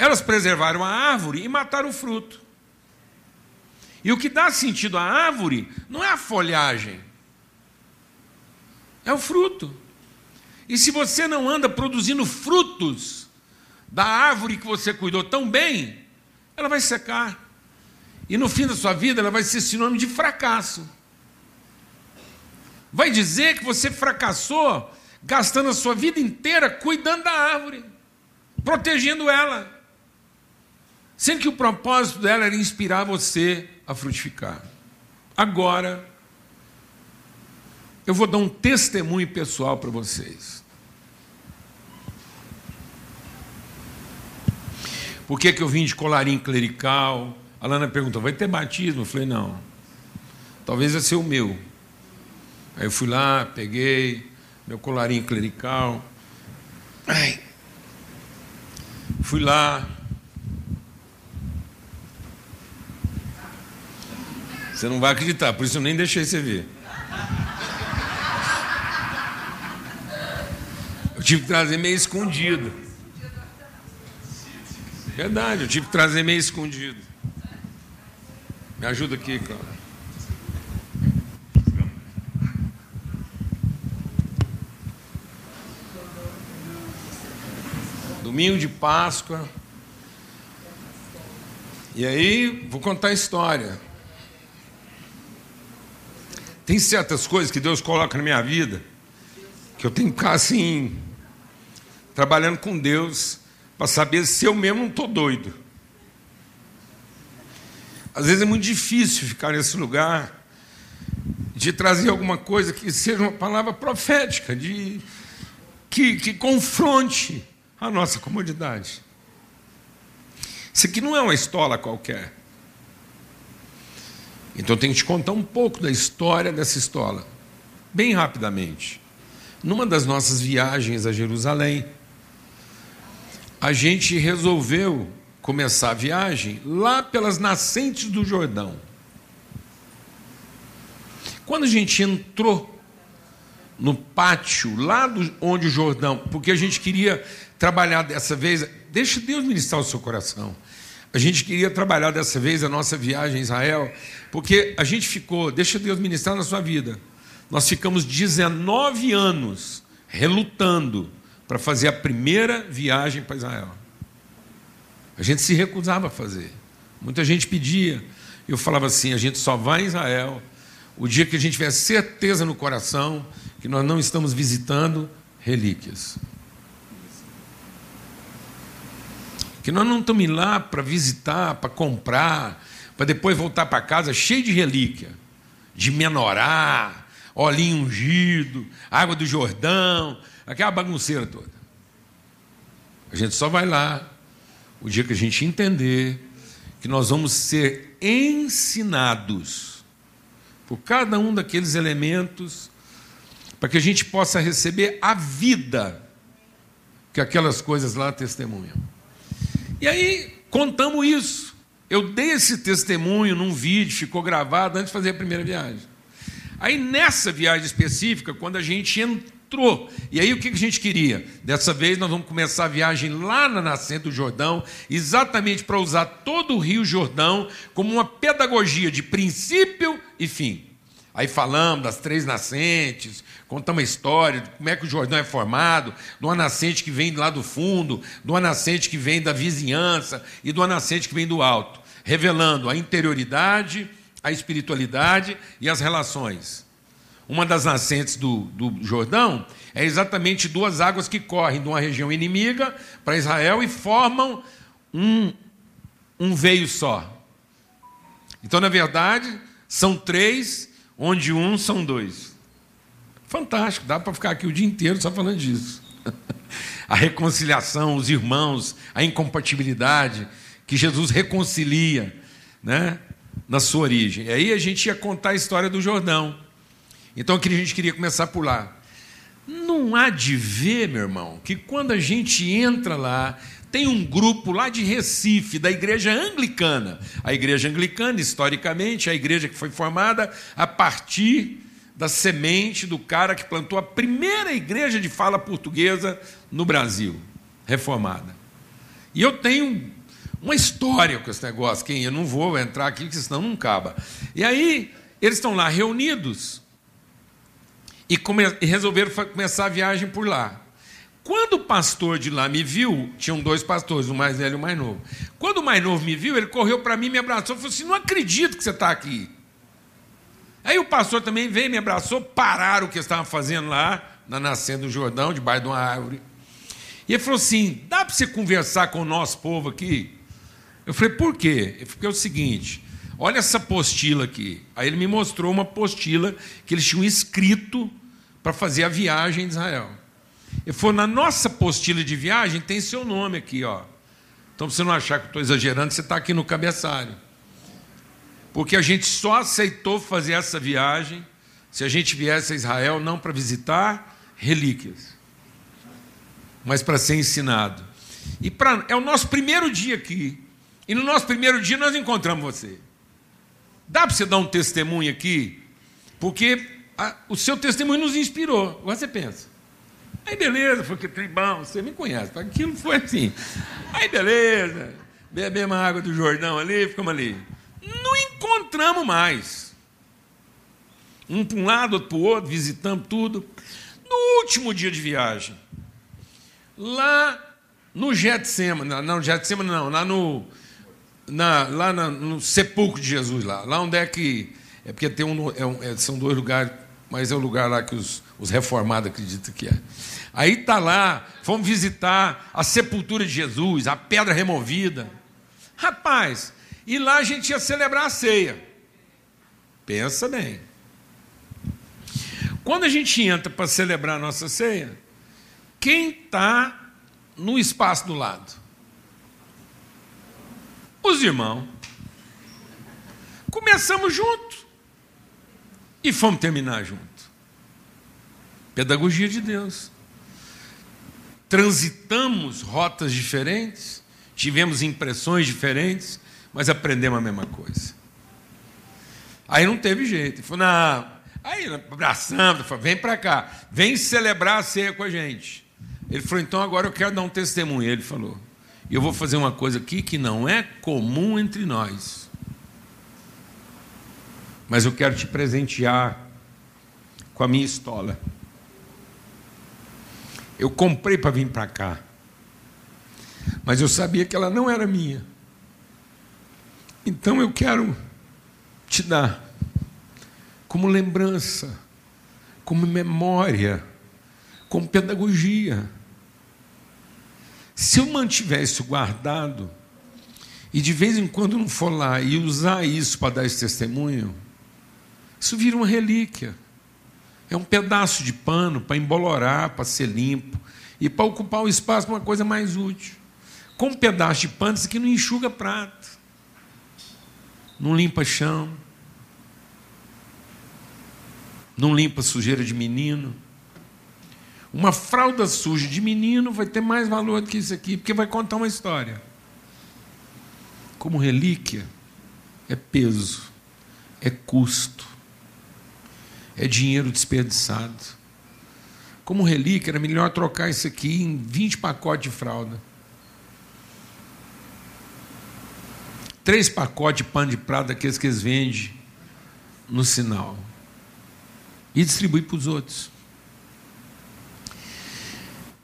Elas preservaram a árvore e mataram o fruto. E o que dá sentido à árvore não é a folhagem, é o fruto. E se você não anda produzindo frutos da árvore que você cuidou tão bem, ela vai secar. E no fim da sua vida, ela vai ser sinônimo de fracasso. Vai dizer que você fracassou gastando a sua vida inteira cuidando da árvore, protegendo ela. Sendo que o propósito dela era inspirar você a frutificar. Agora, eu vou dar um testemunho pessoal para vocês. Por que, que eu vim de colarinho clerical? A Lana perguntou: vai ter batismo? Eu falei: não. Talvez vai ser o meu. Aí eu fui lá, peguei meu colarinho clerical. Ai. Fui lá, Você não vai acreditar, por isso eu nem deixei você ver. Eu tive que trazer meio escondido. Verdade, eu tive que trazer meio escondido. Me ajuda aqui, Cláudio. Domingo de Páscoa. E aí, vou contar a história. Tem certas coisas que Deus coloca na minha vida que eu tenho que ficar assim, trabalhando com Deus, para saber se eu mesmo não estou doido. Às vezes é muito difícil ficar nesse lugar de trazer alguma coisa que seja uma palavra profética, de que, que confronte a nossa comodidade. Isso aqui não é uma estola qualquer. Então eu tenho que te contar um pouco da história dessa escola, bem rapidamente. Numa das nossas viagens a Jerusalém, a gente resolveu começar a viagem lá pelas nascentes do Jordão. Quando a gente entrou no pátio, lá do, onde o Jordão, porque a gente queria trabalhar dessa vez, deixa Deus ministrar o seu coração. A gente queria trabalhar dessa vez a nossa viagem a Israel, porque a gente ficou, deixa Deus ministrar na sua vida. Nós ficamos 19 anos relutando para fazer a primeira viagem para Israel. A gente se recusava a fazer. Muita gente pedia. Eu falava assim: a gente só vai a Israel o dia que a gente tiver certeza no coração que nós não estamos visitando relíquias. Que nós não estamos lá para visitar, para comprar, para depois voltar para casa cheio de relíquia, de menorá, olhinho ungido, água do Jordão, aquela bagunceira toda. A gente só vai lá o dia que a gente entender que nós vamos ser ensinados por cada um daqueles elementos para que a gente possa receber a vida que aquelas coisas lá testemunham. E aí contamos isso. Eu dei esse testemunho num vídeo, ficou gravado antes de fazer a primeira viagem. Aí nessa viagem específica, quando a gente entrou, e aí o que a gente queria? Dessa vez nós vamos começar a viagem lá na nascente do Jordão, exatamente para usar todo o Rio Jordão como uma pedagogia de princípio e fim. Aí falamos das três nascentes, contamos a história de como é que o Jordão é formado, de uma nascente que vem lá do fundo, de uma nascente que vem da vizinhança e de uma nascente que vem do alto, revelando a interioridade, a espiritualidade e as relações. Uma das nascentes do, do Jordão é exatamente duas águas que correm de uma região inimiga para Israel e formam um, um veio só. Então, na verdade, são três onde um são dois. Fantástico, dá para ficar aqui o dia inteiro só falando disso. A reconciliação, os irmãos, a incompatibilidade, que Jesus reconcilia né, na sua origem. E aí a gente ia contar a história do Jordão. Então a gente queria começar por lá. Não há de ver, meu irmão, que quando a gente entra lá, tem um grupo lá de Recife, da igreja anglicana. A igreja anglicana, historicamente, é a igreja que foi formada a partir da semente do cara que plantou a primeira igreja de fala portuguesa no Brasil, reformada. E eu tenho uma história com esse negócio, quem eu não vou entrar aqui, porque senão não acaba. E aí, eles estão lá reunidos e, come, e resolveram começar a viagem por lá. Quando o pastor de lá me viu, tinham dois pastores, o mais velho e o mais novo. Quando o mais novo me viu, ele correu para mim, me abraçou falou assim: Não acredito que você está aqui. Aí o pastor também veio, me abraçou, pararam o que estavam fazendo lá, na nascente do Jordão, debaixo de uma árvore. E ele falou assim: Dá para você conversar com o nosso povo aqui? Eu falei: Por quê? Ele falou: É o seguinte. Olha essa apostila aqui. Aí ele me mostrou uma apostila que eles tinham escrito para fazer a viagem de Israel. Ele falou: na nossa apostila de viagem tem seu nome aqui, ó. Então, você não achar que estou exagerando, você está aqui no cabeçalho. Porque a gente só aceitou fazer essa viagem se a gente viesse a Israel não para visitar relíquias, mas para ser ensinado. E pra, é o nosso primeiro dia aqui. E no nosso primeiro dia nós encontramos você. Dá para você dar um testemunho aqui? Porque a, o seu testemunho nos inspirou. Agora você pensa. Aí beleza, foi que tribão, você me conhece, aquilo foi assim. Aí beleza, bebemos a água do Jordão ali, ficamos ali. Não encontramos mais. Um para um lado, outro para o outro, visitamos tudo. No último dia de viagem, lá no Getsemane, não, Getsemane não, lá no, na, lá no sepulcro de Jesus, lá, lá onde é que. É porque tem um, é um, é, são dois lugares, mas é o lugar lá que os, os reformados acreditam que é. Aí está lá, fomos visitar a sepultura de Jesus, a pedra removida. Rapaz, e lá a gente ia celebrar a ceia. Pensa bem. Quando a gente entra para celebrar a nossa ceia, quem está no espaço do lado? Os irmãos. Começamos junto e fomos terminar junto. Pedagogia de Deus transitamos rotas diferentes, tivemos impressões diferentes, mas aprendemos a mesma coisa. Aí não teve jeito. Ele falou, não. Aí abraçando, falou, vem para cá, vem celebrar a ceia com a gente. Ele falou, então agora eu quero dar um testemunho. Ele falou, eu vou fazer uma coisa aqui que não é comum entre nós. Mas eu quero te presentear com a minha estola. Eu comprei para vir para cá. Mas eu sabia que ela não era minha. Então eu quero te dar como lembrança como memória, como pedagogia. Se eu mantiver isso guardado, e de vez em quando não for lá e usar isso para dar esse testemunho, isso vira uma relíquia. É um pedaço de pano para embolorar, para ser limpo e para ocupar o espaço para uma coisa mais útil. Com um pedaço de pano, isso aqui não enxuga prato, não limpa chão, não limpa sujeira de menino. Uma fralda suja de menino vai ter mais valor do que isso aqui, porque vai contar uma história. Como relíquia, é peso, é custo, é dinheiro desperdiçado. Como relíquia, era melhor trocar isso aqui em 20 pacotes de fralda. Três pacotes de pano de prata, daqueles que eles vendem no sinal. E distribuir para os outros.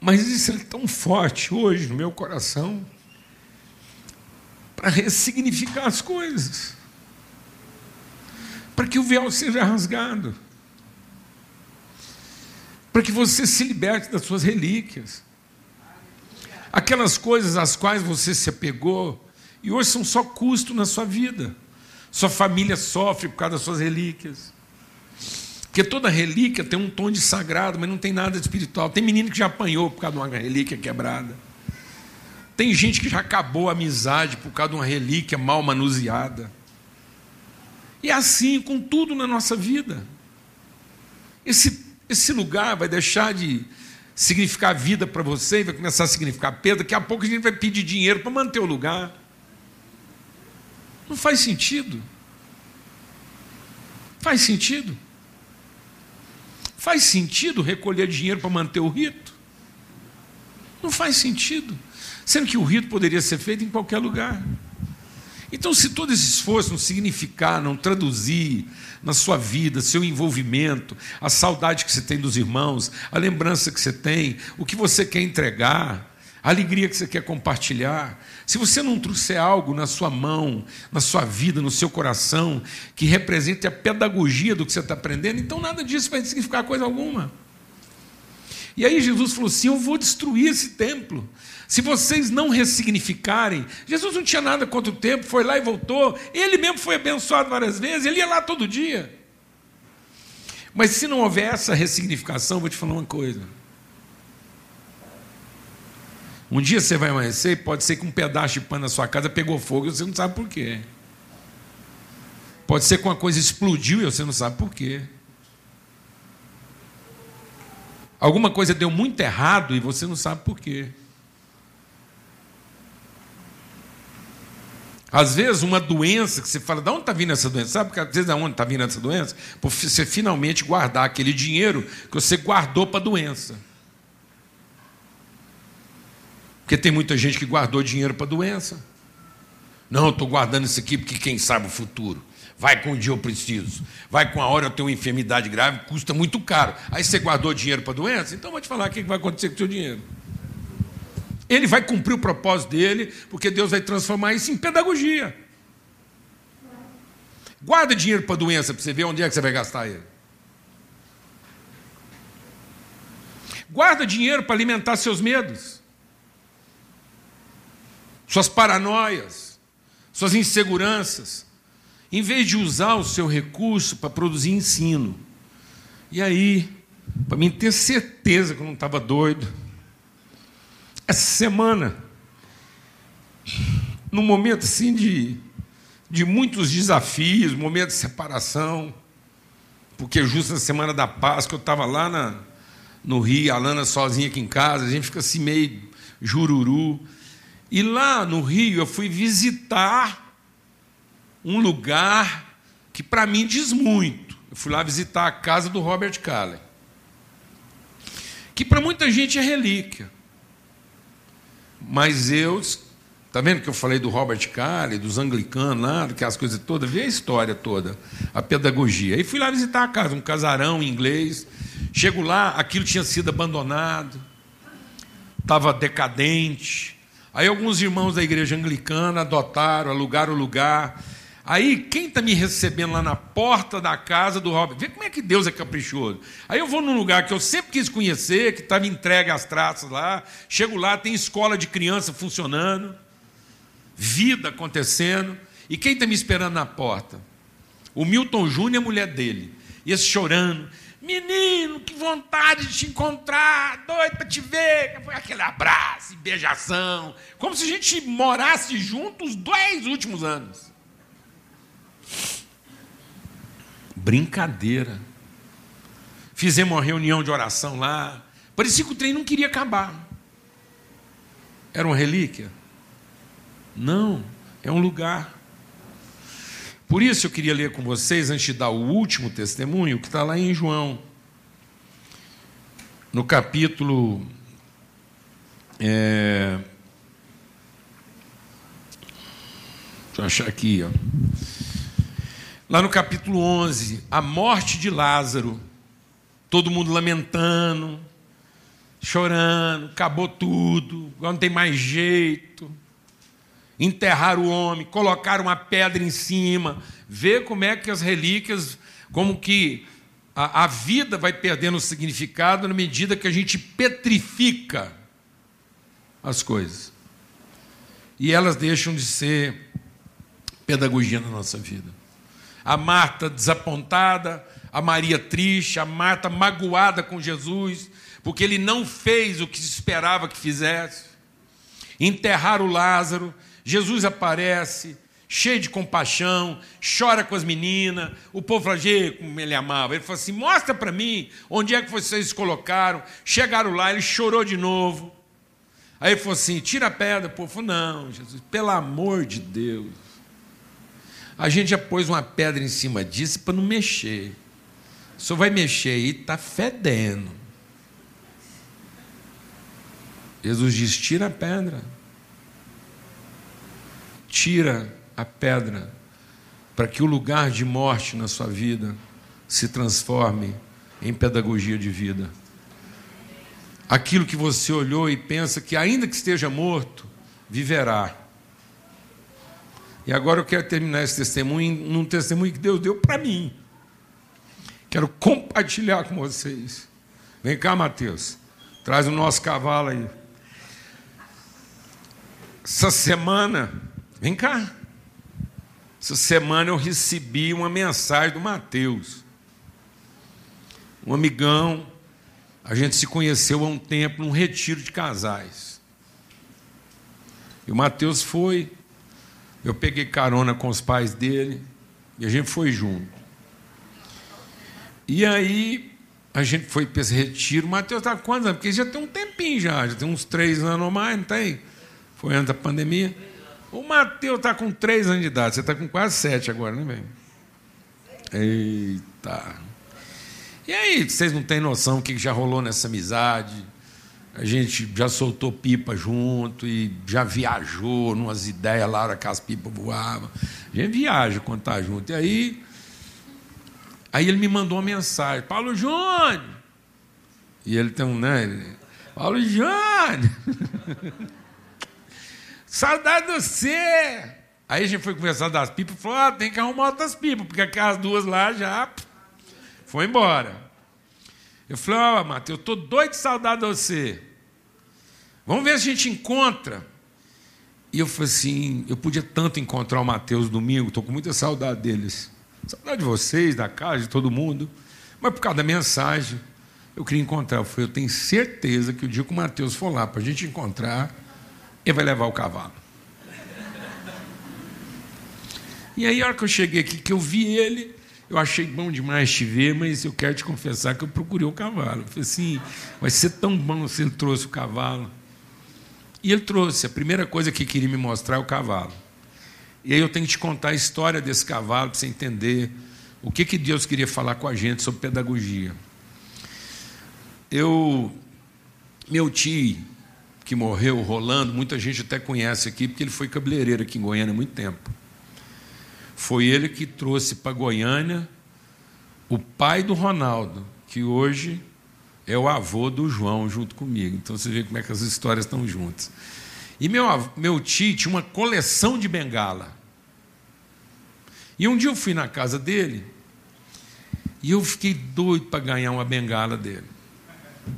Mas isso é tão forte hoje no meu coração para ressignificar as coisas, para que o véu seja rasgado para que você se liberte das suas relíquias. Aquelas coisas às quais você se apegou e hoje são só custo na sua vida. Sua família sofre por causa das suas relíquias. Porque toda relíquia tem um tom de sagrado, mas não tem nada de espiritual. Tem menino que já apanhou por causa de uma relíquia quebrada. Tem gente que já acabou a amizade por causa de uma relíquia mal manuseada. E é assim com tudo na nossa vida. Esse esse lugar vai deixar de significar vida para você e vai começar a significar perda. Daqui a pouco a gente vai pedir dinheiro para manter o lugar. Não faz sentido. Faz sentido? Faz sentido recolher dinheiro para manter o rito? Não faz sentido. Sendo que o rito poderia ser feito em qualquer lugar. Então, se todo esse esforço não significar, não traduzir na sua vida, seu envolvimento, a saudade que você tem dos irmãos, a lembrança que você tem, o que você quer entregar, a alegria que você quer compartilhar, se você não trouxer algo na sua mão, na sua vida, no seu coração, que represente a pedagogia do que você está aprendendo, então nada disso vai significar coisa alguma. E aí Jesus falou assim: Eu vou destruir esse templo. Se vocês não ressignificarem, Jesus não tinha nada contra o templo, foi lá e voltou. Ele mesmo foi abençoado várias vezes, ele ia lá todo dia. Mas se não houver essa ressignificação, vou te falar uma coisa. Um dia você vai amanhecer e pode ser que um pedaço de pano na sua casa pegou fogo e você não sabe por quê. Pode ser que uma coisa explodiu e você não sabe por quê. Alguma coisa deu muito errado e você não sabe por quê. Às vezes, uma doença que você fala, de onde está vindo essa doença? Sabe às vezes de onde está vindo essa doença? Por você finalmente guardar aquele dinheiro que você guardou para a doença. Porque tem muita gente que guardou dinheiro para a doença. Não, eu estou guardando isso aqui porque quem sabe o futuro. Vai com o dia eu preciso. Vai com a hora eu tenho uma enfermidade grave, custa muito caro. Aí você guardou dinheiro para a doença? Então vou te falar o que vai acontecer com o seu dinheiro. Ele vai cumprir o propósito dele, porque Deus vai transformar isso em pedagogia. Guarda dinheiro para doença para você ver onde é que você vai gastar ele. Guarda dinheiro para alimentar seus medos, suas paranoias, suas inseguranças em vez de usar o seu recurso para produzir ensino. E aí, para mim ter certeza que eu não estava doido, essa semana, num momento assim de, de muitos desafios, momento de separação, porque justo na semana da Páscoa eu estava lá na, no Rio, a Lana sozinha aqui em casa, a gente fica assim meio jururu. E lá no Rio eu fui visitar um lugar que para mim diz muito. Eu fui lá visitar a casa do Robert Callen, que para muita gente é relíquia. Mas eu, tá vendo que eu falei do Robert Callen, dos anglicanos lá, aquelas coisas todas, vi a história toda, a pedagogia. E fui lá visitar a casa, um casarão inglês. Chego lá, aquilo tinha sido abandonado, estava decadente. Aí alguns irmãos da igreja anglicana adotaram, alugaram o lugar Aí, quem está me recebendo lá na porta da casa do Robert? Vê como é que Deus é caprichoso. Aí eu vou num lugar que eu sempre quis conhecer, que estava entregue às traças lá. Chego lá, tem escola de criança funcionando, vida acontecendo. E quem está me esperando na porta? O Milton Júnior e a mulher dele. E esse chorando. Menino, que vontade de te encontrar, doido para te ver. Aquele abraço, beijação. Como se a gente morasse juntos os dois últimos anos. Brincadeira. Fizemos uma reunião de oração lá. Parecia que o trem não queria acabar. Era uma relíquia? Não, é um lugar. Por isso eu queria ler com vocês, antes de dar o último testemunho, que está lá em João, no capítulo. É, deixa eu achar aqui, ó. Lá no capítulo 11, a morte de Lázaro, todo mundo lamentando, chorando, acabou tudo, agora não tem mais jeito. Enterraram o homem, colocaram uma pedra em cima, vê como é que as relíquias, como que a, a vida vai perdendo significado na medida que a gente petrifica as coisas. E elas deixam de ser pedagogia na nossa vida a Marta desapontada, a Maria triste, a Marta magoada com Jesus, porque ele não fez o que se esperava que fizesse. Enterrar o Lázaro, Jesus aparece, cheio de compaixão, chora com as meninas. O povo fala, como ele amava. Ele falou assim: mostra para mim onde é que vocês se colocaram. Chegaram lá, ele chorou de novo. Aí ele falou assim: tira a pedra. O povo falou: não, Jesus, pelo amor de Deus. A gente já pôs uma pedra em cima disso para não mexer. Senhor vai mexer aí, está fedendo. Jesus diz: tira a pedra. Tira a pedra, para que o lugar de morte na sua vida se transforme em pedagogia de vida. Aquilo que você olhou e pensa que, ainda que esteja morto, viverá. E agora eu quero terminar esse testemunho num testemunho que Deus deu para mim. Quero compartilhar com vocês. Vem cá, Mateus. Traz o nosso cavalo aí. Essa semana, vem cá. Essa semana eu recebi uma mensagem do Mateus. Um amigão. A gente se conheceu há um tempo num retiro de casais. E o Mateus foi eu peguei carona com os pais dele e a gente foi junto. E aí a gente foi para esse retiro. O Matheus está quantos anos? Porque já tem um tempinho já, já tem uns três anos ou mais, não tem? Foi antes da pandemia. O Matheus está com três anos de idade, você está com quase sete agora, né, velho? Eita. E aí, vocês não têm noção o que já rolou nessa amizade? A gente já soltou pipa junto e já viajou numas ideias lá, que as pipas voavam. A gente viaja quando está junto. E aí, aí ele me mandou uma mensagem: Paulo Júnior. E ele tem um, né? Paulo Júnior. (laughs) Saudade de você. Aí a gente foi conversar das pipas e falou: ah, tem que arrumar outras pipas, porque aquelas duas lá já foi embora. Eu falei: ó, oh, eu estou doido de saudade de você. Vamos ver se a gente encontra. E eu falei assim: eu podia tanto encontrar o Mateus domingo, estou com muita saudade deles. Saudade de vocês, da casa, de todo mundo. Mas por causa da mensagem, eu queria encontrar. Eu falei: eu tenho certeza que o dia que o Mateus for lá para a gente encontrar, ele vai levar o cavalo. E aí, a hora que eu cheguei aqui, que eu vi ele, eu achei bom demais te ver, mas eu quero te confessar que eu procurei o cavalo. Eu falei assim: vai ser tão bom se ele trouxe o cavalo. E ele trouxe, a primeira coisa que queria me mostrar é o cavalo. E aí eu tenho que te contar a história desse cavalo para você entender o que, que Deus queria falar com a gente sobre pedagogia. Eu, meu tio, que morreu, Rolando, muita gente até conhece aqui, porque ele foi cabeleireiro aqui em Goiânia há muito tempo. Foi ele que trouxe para Goiânia o pai do Ronaldo, que hoje é o avô do João junto comigo. Então você vê como é que as histórias estão juntas. E meu, meu tio tinha uma coleção de bengala. E um dia eu fui na casa dele e eu fiquei doido para ganhar uma bengala dele.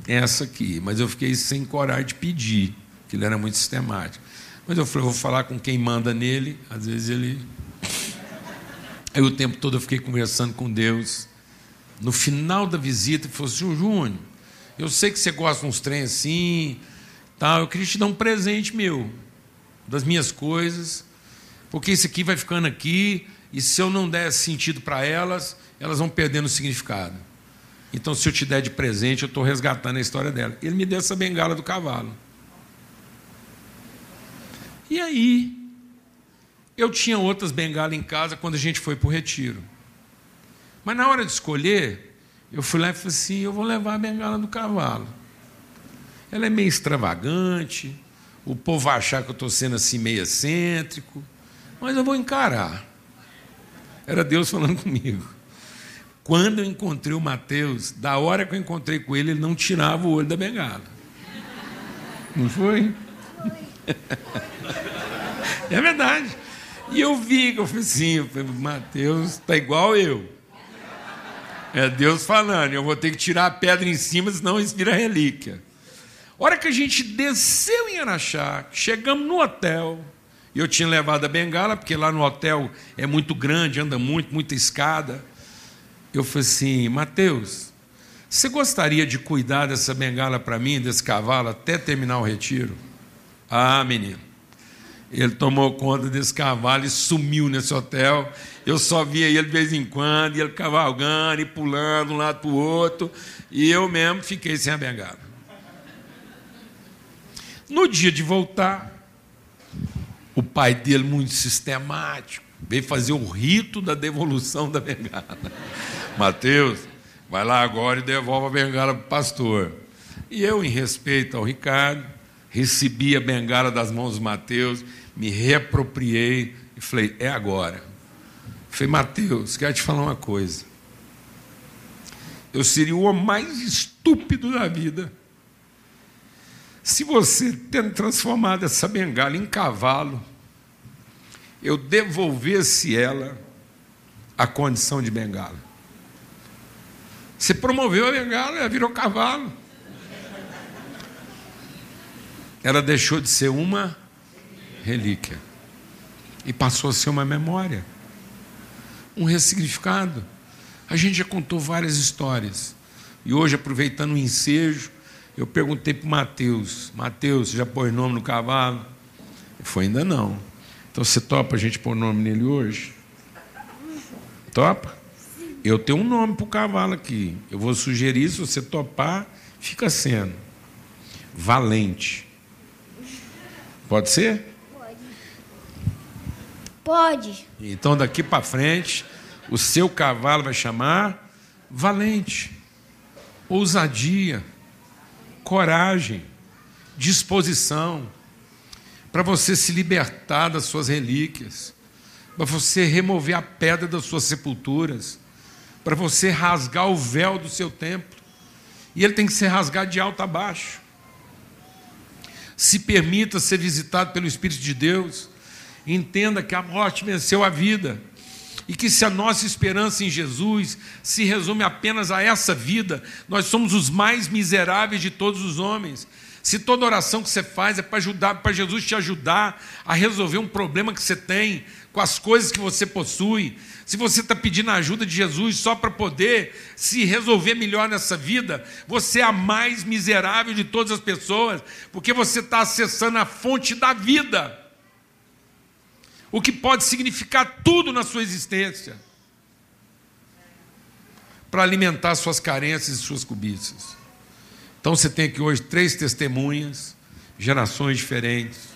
Essa aqui, mas eu fiquei sem coragem de pedir, que ele era muito sistemático. Mas eu falei, eu vou falar com quem manda nele, às vezes ele. Aí o tempo todo eu fiquei conversando com Deus. No final da visita, ele falou assim: Júnior, eu sei que você gosta de uns trem assim, tal, eu queria te dar um presente meu, das minhas coisas, porque isso aqui vai ficando aqui, e se eu não der sentido para elas, elas vão perdendo o significado. Então, se eu te der de presente, eu estou resgatando a história dela. Ele me deu essa bengala do cavalo. E aí, eu tinha outras bengalas em casa quando a gente foi para o retiro. Mas na hora de escolher, eu fui lá e falei assim: eu vou levar a bengala do cavalo. Ela é meio extravagante, o povo vai achar que eu estou sendo assim meio excêntrico, mas eu vou encarar. Era Deus falando (laughs) comigo. Quando eu encontrei o Mateus, da hora que eu encontrei com ele, ele não tirava o olho da bengala. Não foi? (laughs) É verdade. E eu vi, eu falei assim, Mateus está igual eu. É Deus falando, eu vou ter que tirar a pedra em cima, senão isso vira relíquia. Hora que a gente desceu em Araxá, chegamos no hotel, e eu tinha levado a bengala, porque lá no hotel é muito grande, anda muito, muita escada. Eu falei assim, Mateus, você gostaria de cuidar dessa bengala para mim, desse cavalo, até terminar o retiro? Ah, menino. Ele tomou conta desse cavalo e sumiu nesse hotel. Eu só via ele de vez em quando, ele cavalgando e pulando de um lado para o outro, e eu mesmo fiquei sem a bengala. No dia de voltar, o pai dele, muito sistemático, veio fazer o rito da devolução da bengala. (laughs) Mateus, vai lá agora e devolve a bengala para o pastor. E eu, em respeito ao Ricardo, recebi a bengala das mãos do Mateus, me reapropriei e falei: é agora. Falei, Mateus, quero te falar uma coisa. Eu seria o homem mais estúpido da vida se você, tendo transformado essa bengala em cavalo, eu devolvesse ela à condição de bengala. Você promoveu a bengala, ela virou cavalo. Ela deixou de ser uma relíquia e passou a ser uma memória, um ressignificado. A gente já contou várias histórias. E hoje, aproveitando o ensejo, eu perguntei para o Mateus: Mateus, você já pôs nome no cavalo? Ele falou: ainda não. Então você topa a gente pôr nome nele hoje? Topa? Eu tenho um nome para o cavalo aqui. Eu vou sugerir, se você topar, fica sendo. Valente. Pode ser? Pode. Então daqui para frente, o seu cavalo vai chamar Valente. Ousadia coragem, disposição, para você se libertar das suas relíquias, para você remover a pedra das suas sepulturas, para você rasgar o véu do seu templo. E ele tem que ser rasgado de alto a baixo. Se permita ser visitado pelo Espírito de Deus. Entenda que a morte venceu a vida. E que se a nossa esperança em Jesus se resume apenas a essa vida, nós somos os mais miseráveis de todos os homens. Se toda oração que você faz é para ajudar, para Jesus te ajudar a resolver um problema que você tem com as coisas que você possui, se você está pedindo a ajuda de Jesus só para poder se resolver melhor nessa vida, você é a mais miserável de todas as pessoas, porque você está acessando a fonte da vida o que pode significar tudo na sua existência, para alimentar suas carências e suas cobiças. Então você tem aqui hoje três testemunhas, gerações diferentes,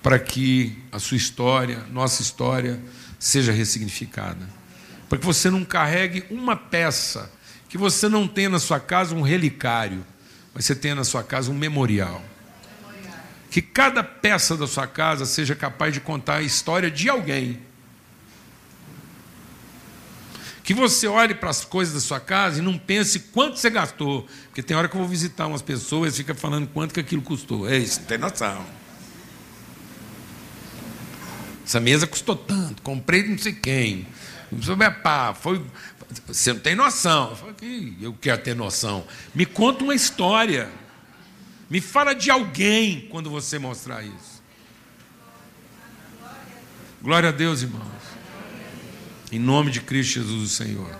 para que a sua história, nossa história, seja ressignificada. Para que você não carregue uma peça, que você não tenha na sua casa um relicário, mas você tenha na sua casa um memorial que cada peça da sua casa seja capaz de contar a história de alguém. Que você olhe para as coisas da sua casa e não pense quanto você gastou. Porque tem hora que eu vou visitar umas pessoas e fica falando quanto que aquilo custou. É isso, não tem noção. Essa mesa custou tanto, comprei não sei quem. Pá, foi, você não tem noção. Eu, falei, eu quero ter noção. Me conta uma história. Me fala de alguém quando você mostrar isso. Glória a Deus, irmãos. Em nome de Cristo Jesus, o Senhor.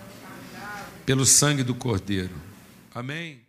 Pelo sangue do Cordeiro. Amém.